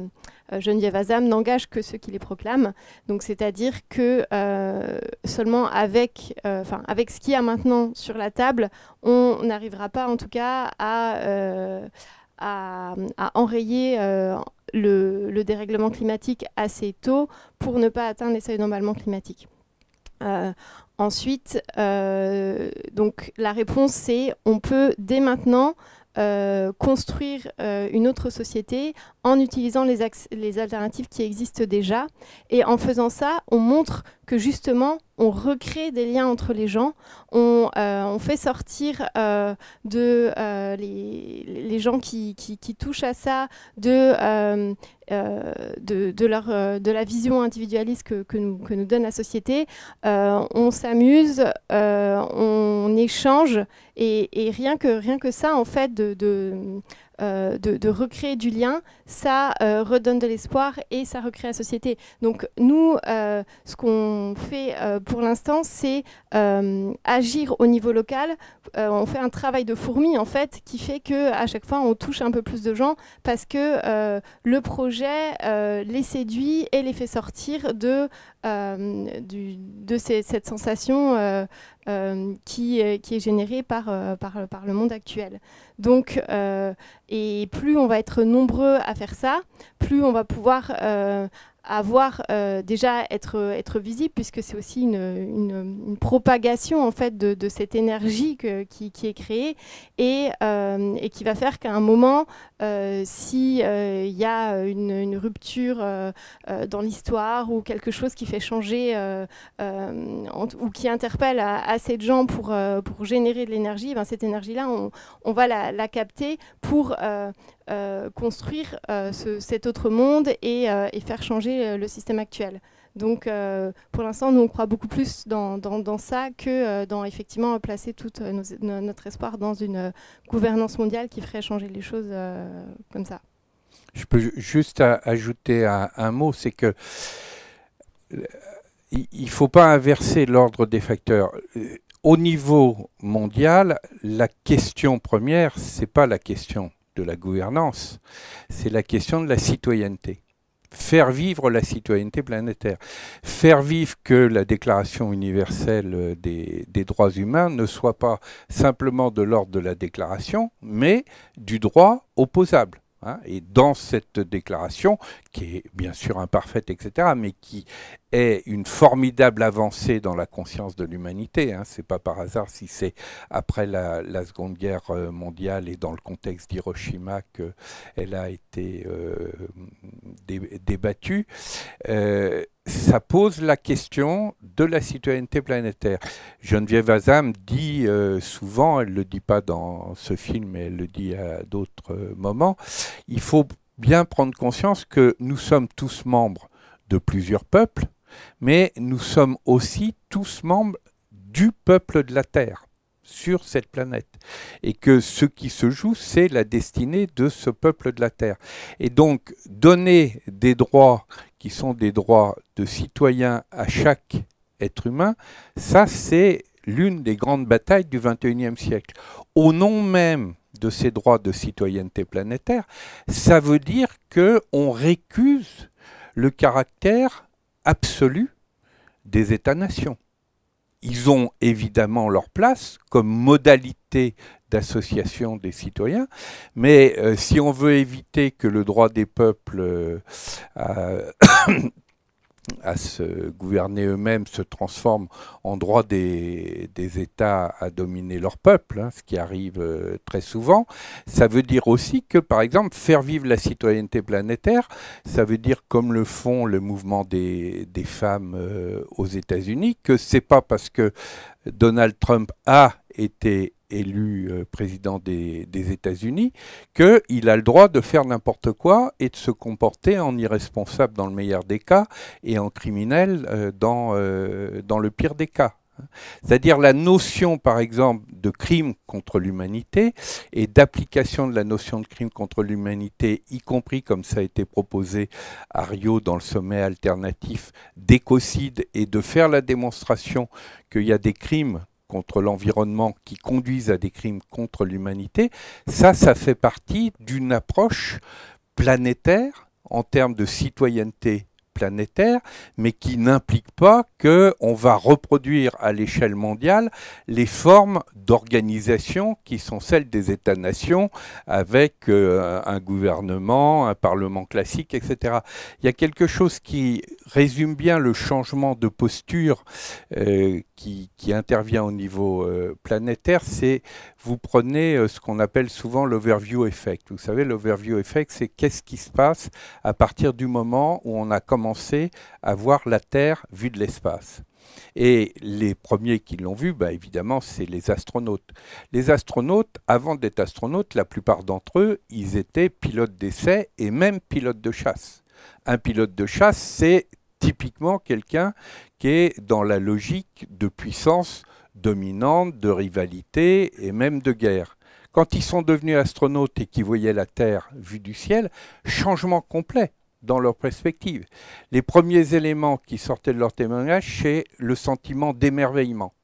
Geneviève Azam, n'engagent que ceux qui les proclament. Donc, c'est-à-dire que seulement avec, avec ce qu'il y a maintenant sur la table, on n'arrivera pas, en tout cas, à, à, à enrayer le, le, dérèglement climatique assez tôt pour ne pas atteindre les seuils d'emballement climatique. Euh, ensuite, euh, la réponse c'est on peut dès maintenant euh, construire une autre société en utilisant les, les, alternatives qui existent déjà. Et en faisant ça, on montre que justement, on recrée des liens entre les gens, on, on fait sortir de les, les, gens qui, touchent à ça de euh, euh, la vision individualiste que, nous, donne la société. Euh, on s'amuse, on échange, et, rien, que, rien que ça, en fait, de, euh, de, recréer du lien, ça euh, redonne de l'espoir et ça recrée la société. Donc nous, euh, ce qu'on fait pour l'instant, c'est agir au niveau local. on fait un travail de fourmi en fait, qui fait que à chaque fois on touche un peu plus de gens parce que le projet les séduit et les fait sortir de de cette sensation qui, qui, est générée par, par, par, le monde actuel. Donc, et plus on va être nombreux à faire ça, plus on va pouvoir euh, avoir euh, déjà être, être visible puisque c'est aussi une, une, propagation en fait de, de cette énergie qui, qui, est créée et, euh, et qui va faire qu'à un moment euh, si y a une, rupture dans l'histoire ou quelque chose qui fait changer ou qui interpelle assez de gens pour, pour générer de l'énergie, ben cette énergie là on, on, va la, la capter pour construire euh, ce- cet autre monde et, euh, faire changer euh, le système actuel. Donc euh, pour l'instant, nous, on croit beaucoup plus dans, ça que euh, dans effectivement placer tout euh, notre espoir dans une euh, gouvernance mondiale qui ferait changer les choses euh, comme ça. Je peux ju- juste ajouter un, un mot, c'est que euh, il ne faut pas inverser l'ordre des facteurs. Euh, Au niveau mondial, la question première, c'est pas la question de la gouvernance, c'est la question de la citoyenneté. Faire vivre la citoyenneté planétaire. Faire vivre que la Déclaration universelle euh, des, des droits humains ne soit pas simplement de l'ordre de la déclaration, mais du droit opposable. Hein. Et dans cette déclaration, qui est bien sûr imparfaite, etc., mais qui est une formidable avancée dans la conscience de l'humanité. Hein. C'est pas par hasard si c'est après la, Seconde Guerre euh, mondiale et dans le contexte d'Hiroshima qu'elle a été euh, dé- débattue. Euh, ça pose la question de la citoyenneté planétaire. Geneviève Azam dit euh, souvent, elle ne le dit pas dans ce film, mais elle le dit à d'autres euh, moments, il faut bien prendre conscience que nous sommes tous membres de plusieurs peuples, mais nous sommes aussi tous membres du peuple de la Terre sur cette planète. Et que ce qui se joue, c'est la destinée de ce peuple de la Terre. Et donc, donner des droits qui sont des droits de citoyens à chaque être humain, ça c'est l'une des grandes batailles du XXIe siècle. Au nom même de ces droits de citoyenneté planétaire, ça veut dire qu'on récuse le caractère absolu des États-nations. Ils ont évidemment leur place comme modalité d'association des citoyens, mais euh, si on veut éviter que le droit des peuples euh, à, se gouverner eux-mêmes se transforme en droit des, des États à dominer leur peuple, hein, ce qui arrive euh, très souvent, ça veut dire aussi que, par exemple, faire vivre la citoyenneté planétaire, ça veut dire, comme le font le mouvement des, des femmes euh, aux États-Unis, que c'est pas parce que Donald Trump a été élu euh, président des, États-Unis qu'il a le droit de faire n'importe quoi et de se comporter en irresponsable dans le meilleur des cas et en criminel euh, dans, euh, dans le pire des cas. C'est-à-dire la notion, par exemple, de crime contre l'humanité et d'application de la notion de crime contre l'humanité, y compris comme ça a été proposé à Rio dans le sommet alternatif d'écocide et de faire la démonstration qu'il y a des crimes contre l'environnement qui conduisent à des crimes contre l'humanité, ça, ça fait partie d'une approche planétaire en termes de citoyenneté planétaire, mais qui n'implique pas qu'on va reproduire à l'échelle mondiale les formes d'organisation qui sont celles des États-nations avec euh, un gouvernement, un parlement classique, etc. Il y a quelque chose qui résume bien le changement de posture euh, qui, intervient au niveau euh, planétaire, c'est vous prenez euh, ce qu'on appelle souvent l'overview effect. Vous savez, l'overview effect, c'est qu'est-ce qui se passe à partir du moment où on a commencé à voir la Terre vue de l'espace. Et les premiers qui l'ont vu, bah, évidemment, c'est les astronautes. Les astronautes, avant d'être astronautes, la plupart d'entre eux, ils étaient pilotes d'essai et même pilotes de chasse. Un pilote de chasse, c'est typiquement quelqu'un qui est dans la logique de puissance dominante, de rivalité et même de guerre. Quand ils sont devenus astronautes et qu'ils voyaient la Terre vue du ciel, changement complet dans leur perspective. Les premiers éléments qui sortaient de leur témoignage, c'est le sentiment d'émerveillement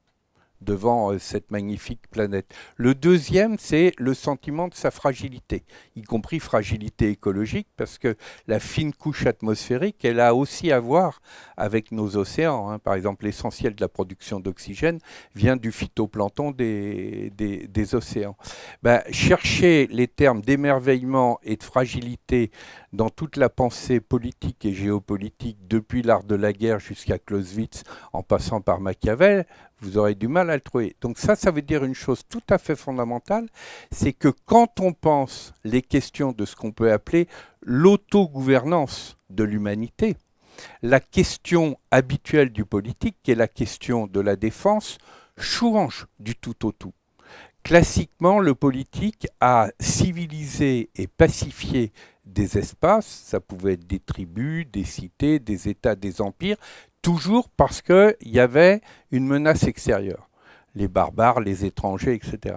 devant euh, cette magnifique planète. Le deuxième, c'est le sentiment de sa fragilité, y compris fragilité écologique, parce que la fine couche atmosphérique, elle a aussi à voir avec nos océans. Hein. Par exemple, l'essentiel de la production d'oxygène vient du phytoplancton des, océans. Ben, chercher les termes d'émerveillement et de fragilité dans toute la pensée politique et géopolitique, depuis l'art de la guerre jusqu'à Clausewitz, en passant par Machiavel, vous aurez du mal à le trouver. Donc ça, ça veut dire une chose tout à fait fondamentale, c'est que quand on pense les questions de ce qu'on peut appeler l'autogouvernance de l'humanité, la question habituelle du politique, qui est la question de la défense, change du tout au tout. classiquement, le politique a civilisé et pacifié des espaces, ça pouvait être des tribus, des cités, des États, des empires, toujours parce qu'il y avait une menace extérieure, les barbares, les étrangers, etc.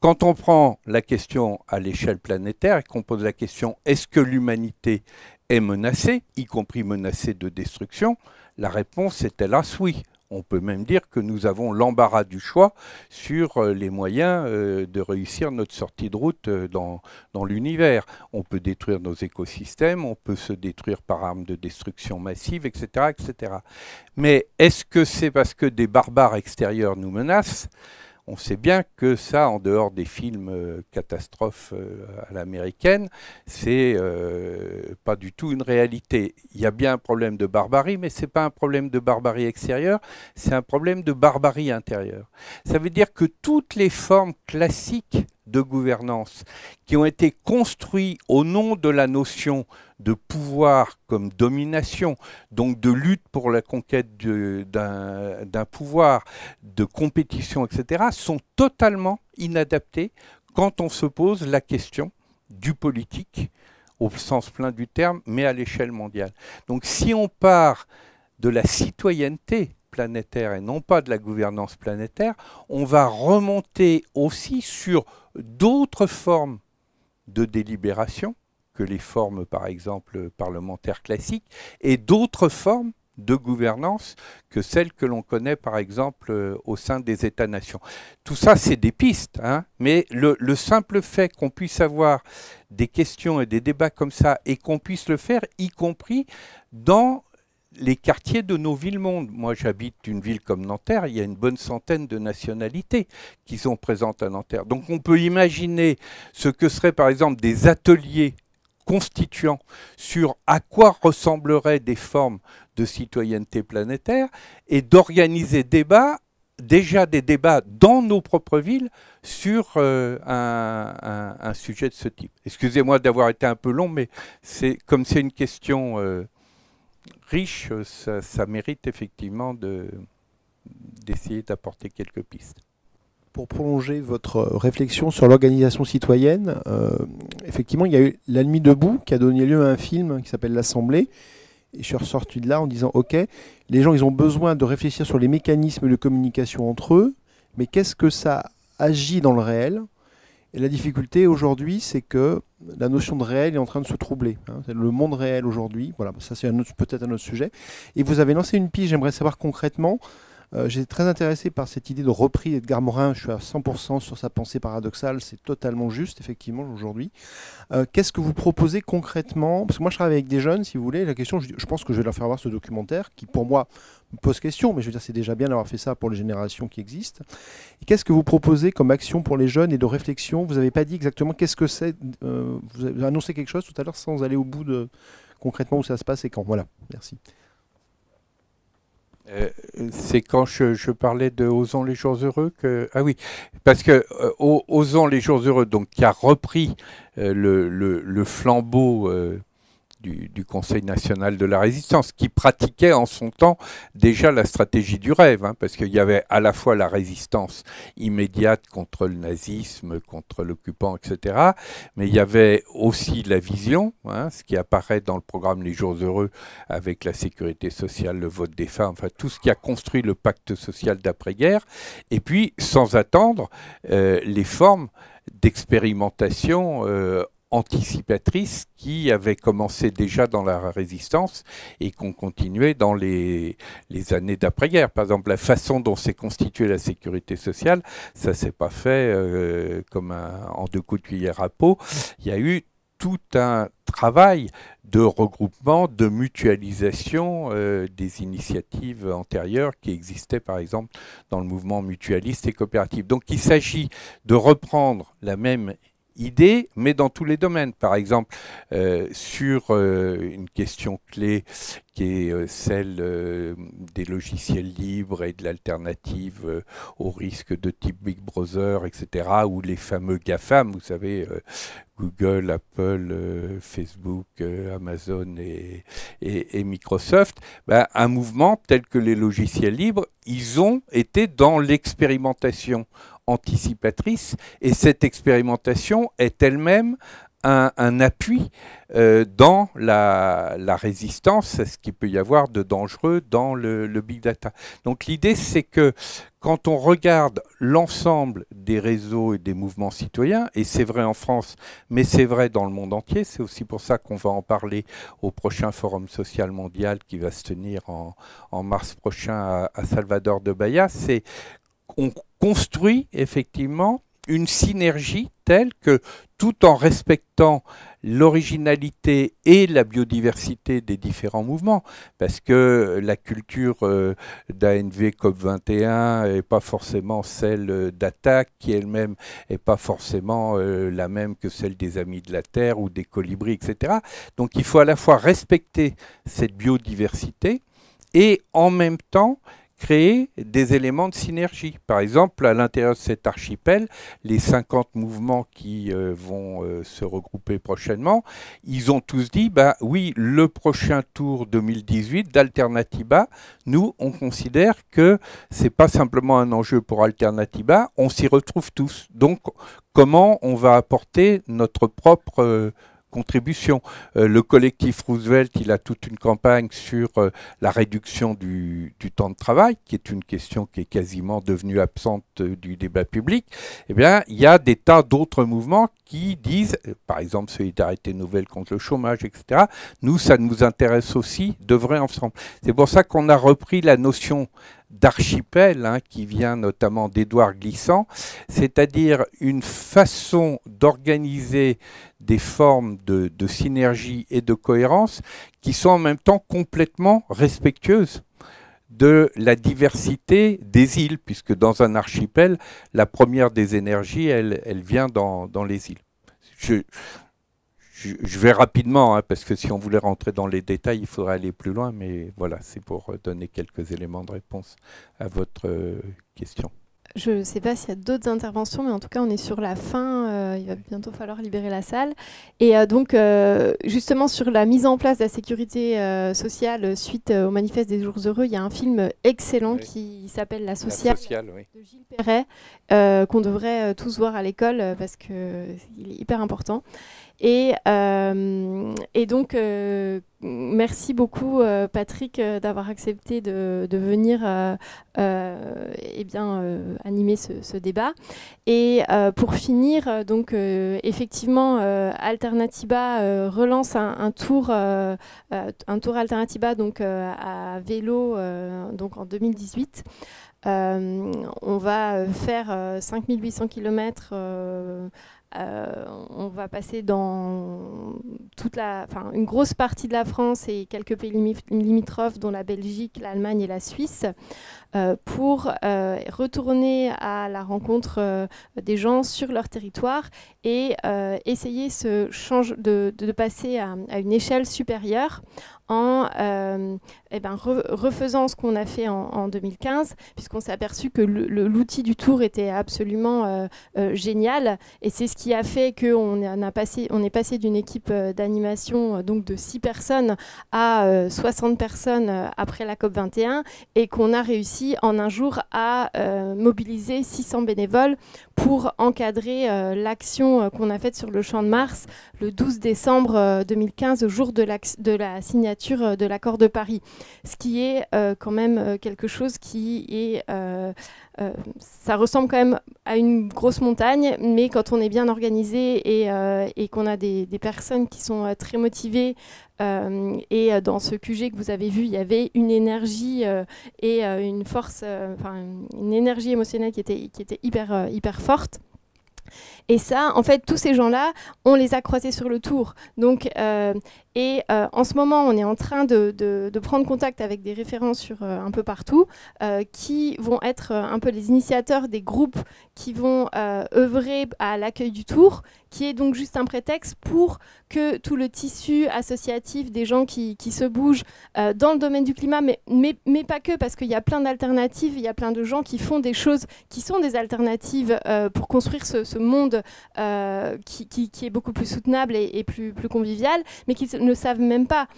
Quand on prend la question à l'échelle planétaire et qu'on pose la question est-ce que l'humanité est menacée, y compris menacée de destruction, la réponse est hélas oui. On peut même dire que nous avons l'embarras du choix sur euh, les moyens euh, de réussir notre sortie de route euh, dans, l'univers. On peut détruire nos écosystèmes, on peut se détruire par armes de destruction massive, etc. etc. Mais est-ce que c'est parce que des barbares extérieurs nous menacent? On sait bien que ça, en dehors des films euh, catastrophes euh, à l'américaine, c'est euh, pas du tout une réalité. Il y a bien un problème de barbarie, mais c'est pas un problème de barbarie extérieure, c'est un problème de barbarie intérieure. Ça veut dire que toutes les formes classiques de gouvernance qui ont été construites au nom de la notion de pouvoir comme domination, donc de lutte pour la conquête d'un pouvoir, de compétition, etc., sont totalement inadaptés quand on se pose la question du politique au sens plein du terme, mais à l'échelle mondiale. Donc si on part de la citoyenneté planétaire et non pas de la gouvernance planétaire, on va remonter aussi sur d'autres formes de délibération, que les formes, par exemple, parlementaires classiques, et d'autres formes de gouvernance que celles que l'on connaît, par exemple, euh, au sein des États-nations. Tout ça, c'est des pistes, hein, mais le, le simple fait qu'on puisse avoir des questions et des débats comme ça, et qu'on puisse le faire, y compris dans les quartiers de nos villes-mondes. Moi, j'habite une ville comme Nanterre, il y a une bonne centaine de nationalités qui sont présentes à Nanterre. Donc on peut imaginer ce que seraient par exemple des ateliers constituant sur à quoi ressembleraient des formes de citoyenneté planétaire et d'organiser débats, déjà des débats dans nos propres villes sur euh, un, sujet de ce type. Excusez-moi d'avoir été un peu long, mais c'est comme c'est une question euh, riche, ça, mérite effectivement d'essayer d'apporter quelques pistes pour prolonger votre réflexion sur l'organisation citoyenne, euh, effectivement, il y a eu La Nuit debout qui a donné lieu à un film qui s'appelle L'Assemblée. Et je suis ressorti de là en disant, OK, les gens, ils ont besoin de réfléchir sur les mécanismes de communication entre eux, mais qu'est-ce que ça agit dans le réel? Et la difficulté aujourd'hui, c'est que la notion de réel est en train de se troubler. Hein. Le monde réel aujourd'hui, voilà, ça c'est peut-être un autre sujet. Et vous avez lancé une piste, j'aimerais savoir concrètement, euh, J'étais très intéressé par cette idée de repris d'Edgar Morin. Je suis à 100% sur sa pensée paradoxale. C'est totalement juste, effectivement, aujourd'hui. Euh, qu'est-ce que vous proposez concrètement? Parce que moi, je travaille avec des jeunes, si vous voulez. La question, je, pense que je vais leur faire voir ce documentaire qui, pour moi, me pose question. Mais je veux dire, c'est déjà bien d'avoir fait ça pour les générations qui existent. Qu'est-ce que vous proposez comme action pour les jeunes et de réflexion? Vous n'avez pas dit exactement qu'est-ce que c'est. Euh, vous avez annoncé quelque chose tout à l'heure sans aller au bout de concrètement où ça se passe et quand. Voilà, merci. Euh, c'est quand je, parlais de Osons les jours heureux que ah oui parce que euh, Osons les jours heureux donc qui a repris euh, le, le, flambeau du, Conseil national de la résistance, qui pratiquait en son temps déjà la stratégie du rêve, hein, parce qu'il y avait à la fois la résistance immédiate contre le nazisme, contre l'occupant, etc., mais il y avait aussi la vision, hein, ce qui apparaît dans le programme Les Jours Heureux avec la sécurité sociale, le vote des femmes, enfin tout ce qui a construit le pacte social d'après-guerre, et puis sans attendre euh, les formes d'expérimentation euh, anticipatrice qui avait commencé déjà dans la résistance et qu'on continuait dans les, années d'après-guerre. Par exemple, la façon dont s'est constituée la sécurité sociale, ça s'est pas fait euh, comme en deux coups de cuillère à peau. Il y a eu tout un travail de regroupement, de mutualisation euh, des initiatives antérieures qui existaient par exemple dans le mouvement mutualiste et coopératif. Donc il s'agit de reprendre la même idée, mais dans tous les domaines. Par exemple, euh, sur euh, une question clé qui est euh, celle des logiciels libres et de l'alternative au risque de type Big Brother, etc., ou les fameux GAFAM, vous savez, Google, Apple, Facebook, Amazon et, Microsoft, ben, un mouvement tel que les logiciels libres, ils ont été dans l'expérimentation anticipatrice et cette expérimentation est elle-même un, appui euh, dans la, résistance à ce qu'il peut y avoir de dangereux dans le, big data. Donc l'idée, c'est que quand on regarde l'ensemble des réseaux et des mouvements citoyens, et c'est vrai en France, mais c'est vrai dans le monde entier, c'est aussi pour ça qu'on va en parler au prochain Forum social mondial qui va se tenir en, mars prochain à, à Salvador de Bahia, c'est qu'on construit effectivement une synergie telle que tout en respectant l'originalité et la biodiversité des différents mouvements, parce que la culture euh, d'ANV COP21 n'est pas forcément celle d'attaque, qui elle-même n'est pas forcément euh, la même que celle des Amis de la Terre ou des colibris, etc. Donc il faut à la fois respecter cette biodiversité et en même temps créer des éléments de synergie. Par exemple, à l'intérieur de cet archipel, les 50 mouvements qui euh, vont euh, se regrouper prochainement, ils ont tous dit, bah oui, le prochain tour 2018 d'Alternativa, nous, on considère que c'est pas simplement un enjeu pour Alternativa, on s'y retrouve tous. Donc, comment on va apporter notre propre euh, contribution. Euh, le collectif Roosevelt, il a toute une campagne sur euh, la réduction du, temps de travail, qui est une question qui est quasiment devenue absente euh, du débat public. Eh bien, il y a des tas d'autres mouvements qui disent, par exemple Solidarité Nouvelle contre le chômage, etc. Nous, ça nous intéresse aussi de vrai ensemble. C'est pour ça qu'on a repris la notion d'archipel, hein, qui vient notamment d'Édouard Glissant, c'est-à-dire une façon d'organiser des formes de, synergie et de cohérence qui sont en même temps complètement respectueuses de la diversité des îles, puisque dans un archipel, la première des énergies, elle, elle vient dans, les îles. Je, vais rapidement, hein, parce que si on voulait rentrer dans les détails, il faudrait aller plus loin, mais voilà, c'est pour euh, donner quelques éléments de réponse à votre euh, question. Je ne sais pas s'il y a d'autres interventions, mais en tout cas, on est sur la fin. Euh, il va bientôt falloir libérer la salle. Et donc, justement, sur la mise en place de la sécurité sociale suite au manifeste des jours heureux, il y a un film excellent qui s'appelle La Sociale, de Gilles Perret, qu'on devrait tous voir à l'école parce qu'il est hyper important. Et, euh, et donc, euh, merci beaucoup, euh, Patrick, d'avoir accepté de, venir eh bien, animer ce, débat. Et pour finir, effectivement, Alternativa relance un, tour, un tour Alternativa donc, à vélo donc, en 2018. on va faire 5800 km on va passer dans toute la, une grosse partie de la France et quelques pays limitrophes, dont la Belgique, l'Allemagne et la Suisse, euh, pour euh, retourner à la rencontre des gens sur leur territoire et essayer ce change de, de, passer à, à, une échelle supérieure en euh, eh ben, refaisant ce qu'on a fait en, 2015, puisqu'on s'est aperçu que l'outil du tour était absolument euh, euh, génial. Et c'est ce qui a fait qu'on a passé, on est passé d'une équipe d'animation donc de 6 personnes à 60 personnes après la COP21 et qu'on a réussi en un jour à mobiliser 600 bénévoles pour encadrer l'action qu'on a faite sur le champ de Mars le 12 décembre 2015, au jour de la, signature euh, de l'accord de Paris, ce qui est euh, quand même euh, quelque chose qui est... ça ressemble quand même à une grosse montagne, mais quand on est bien organisé et, qu'on a des, personnes qui sont très motivées, et dans ce QG que vous avez vu, il y avait une énergie et une force, enfin une énergie émotionnelle qui était, qui était hyper, hyper forte. Et ça, en fait, tous ces gens-là, on les a croisés sur le tour. Donc, euh, et euh, en ce moment, on est en train de, prendre contact avec des référents sur euh, un peu partout, qui vont être un peu les initiateurs des groupes qui vont œuvrer à l'accueil du tour, qui est donc juste un prétexte pour que tout le tissu associatif des gens qui, se bougent dans le domaine du climat, mais, mais, pas que, parce qu'il y a plein d'alternatives, il y a plein de gens qui font des choses qui sont des alternatives pour construire ce monde euh, qui, est beaucoup plus soutenable et, plus, plus convivial, mais qui ne savent même pas.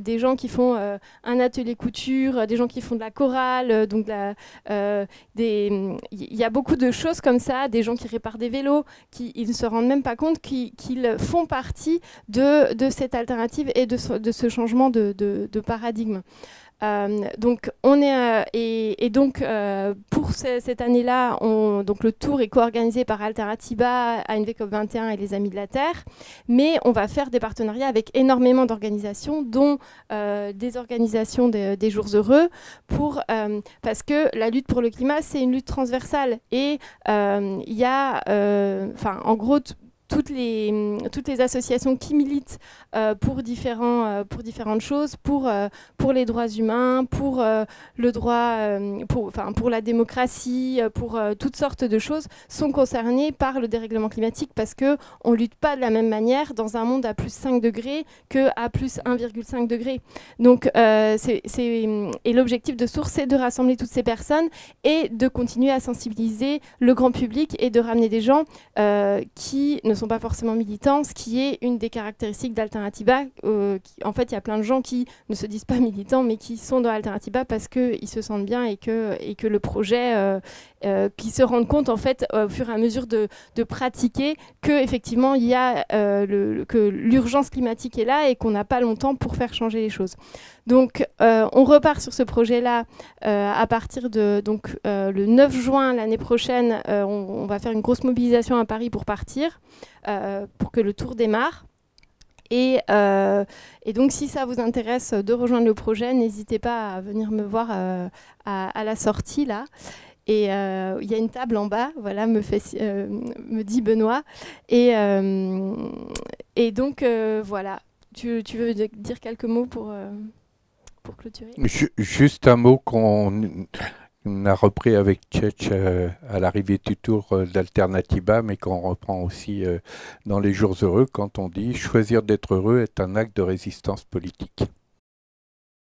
des gens qui font un atelier couture, des gens qui font de la chorale, donc il y a beaucoup de choses comme ça, des gens qui réparent des vélos, qui ils ne se rendent même pas compte qu'ils font partie de, cette alternative et de ce, changement de paradigme. Euh, donc on est euh, et, donc euh, pour ce, cette année-là, donc le tour est co-organisé par Alternativa, ANVCOP 21 et les Amis de la Terre, mais on va faire des partenariats avec énormément d'organisations, dont des organisations de, des jours heureux, pour parce que la lutte pour le climat c'est une lutte transversale. Et il y a, en gros toutes les, toutes les associations qui militent euh, euh, pour différentes choses, pour, euh, pour les droits humains, pour le droit, pour, pour la démocratie, pour toutes sortes de choses, sont concernées par le dérèglement climatique parce qu'on ne lutte pas de la même manière dans un monde à plus 5 degrés qu'à plus 1,5 degrés. Donc, c'est, et l'objectif de Source, c'est de rassembler toutes ces personnes et de continuer à sensibiliser le grand public et de ramener des gens qui ne sont pas forcément militants, ce qui est une des caractéristiques d'Alternativa. Euh, en fait, il y a plein de gens qui ne se disent pas militants, mais qui sont dans Alternativa parce qu'ils se sentent bien et que, et que le projet, euh, euh, qui se rendent compte, en fait, au fur et à mesure de, de pratiquer, que effectivement, il y a euh, le, que l'urgence climatique est là et qu'on n'a pas longtemps pour faire changer les choses. Donc, euh, on repart sur ce projet-là euh, à partir de euh, le 9 juin l'année prochaine. On, va faire une grosse mobilisation à Paris pour partir, pour que le tour démarre. Et, donc, si ça vous intéresse de rejoindre le projet, n'hésitez pas à venir me voir à, la sortie là. Et il y a une table en bas, voilà, me, fait, me dit Benoît. Et, donc, voilà. Tu, veux dire quelques mots pour, Juste un mot qu'on a repris avec Tchetch à l'arrivée du tour d'Alternativa, mais qu'on reprend aussi dans les jours heureux quand on dit choisir d'être heureux est un acte de résistance politique.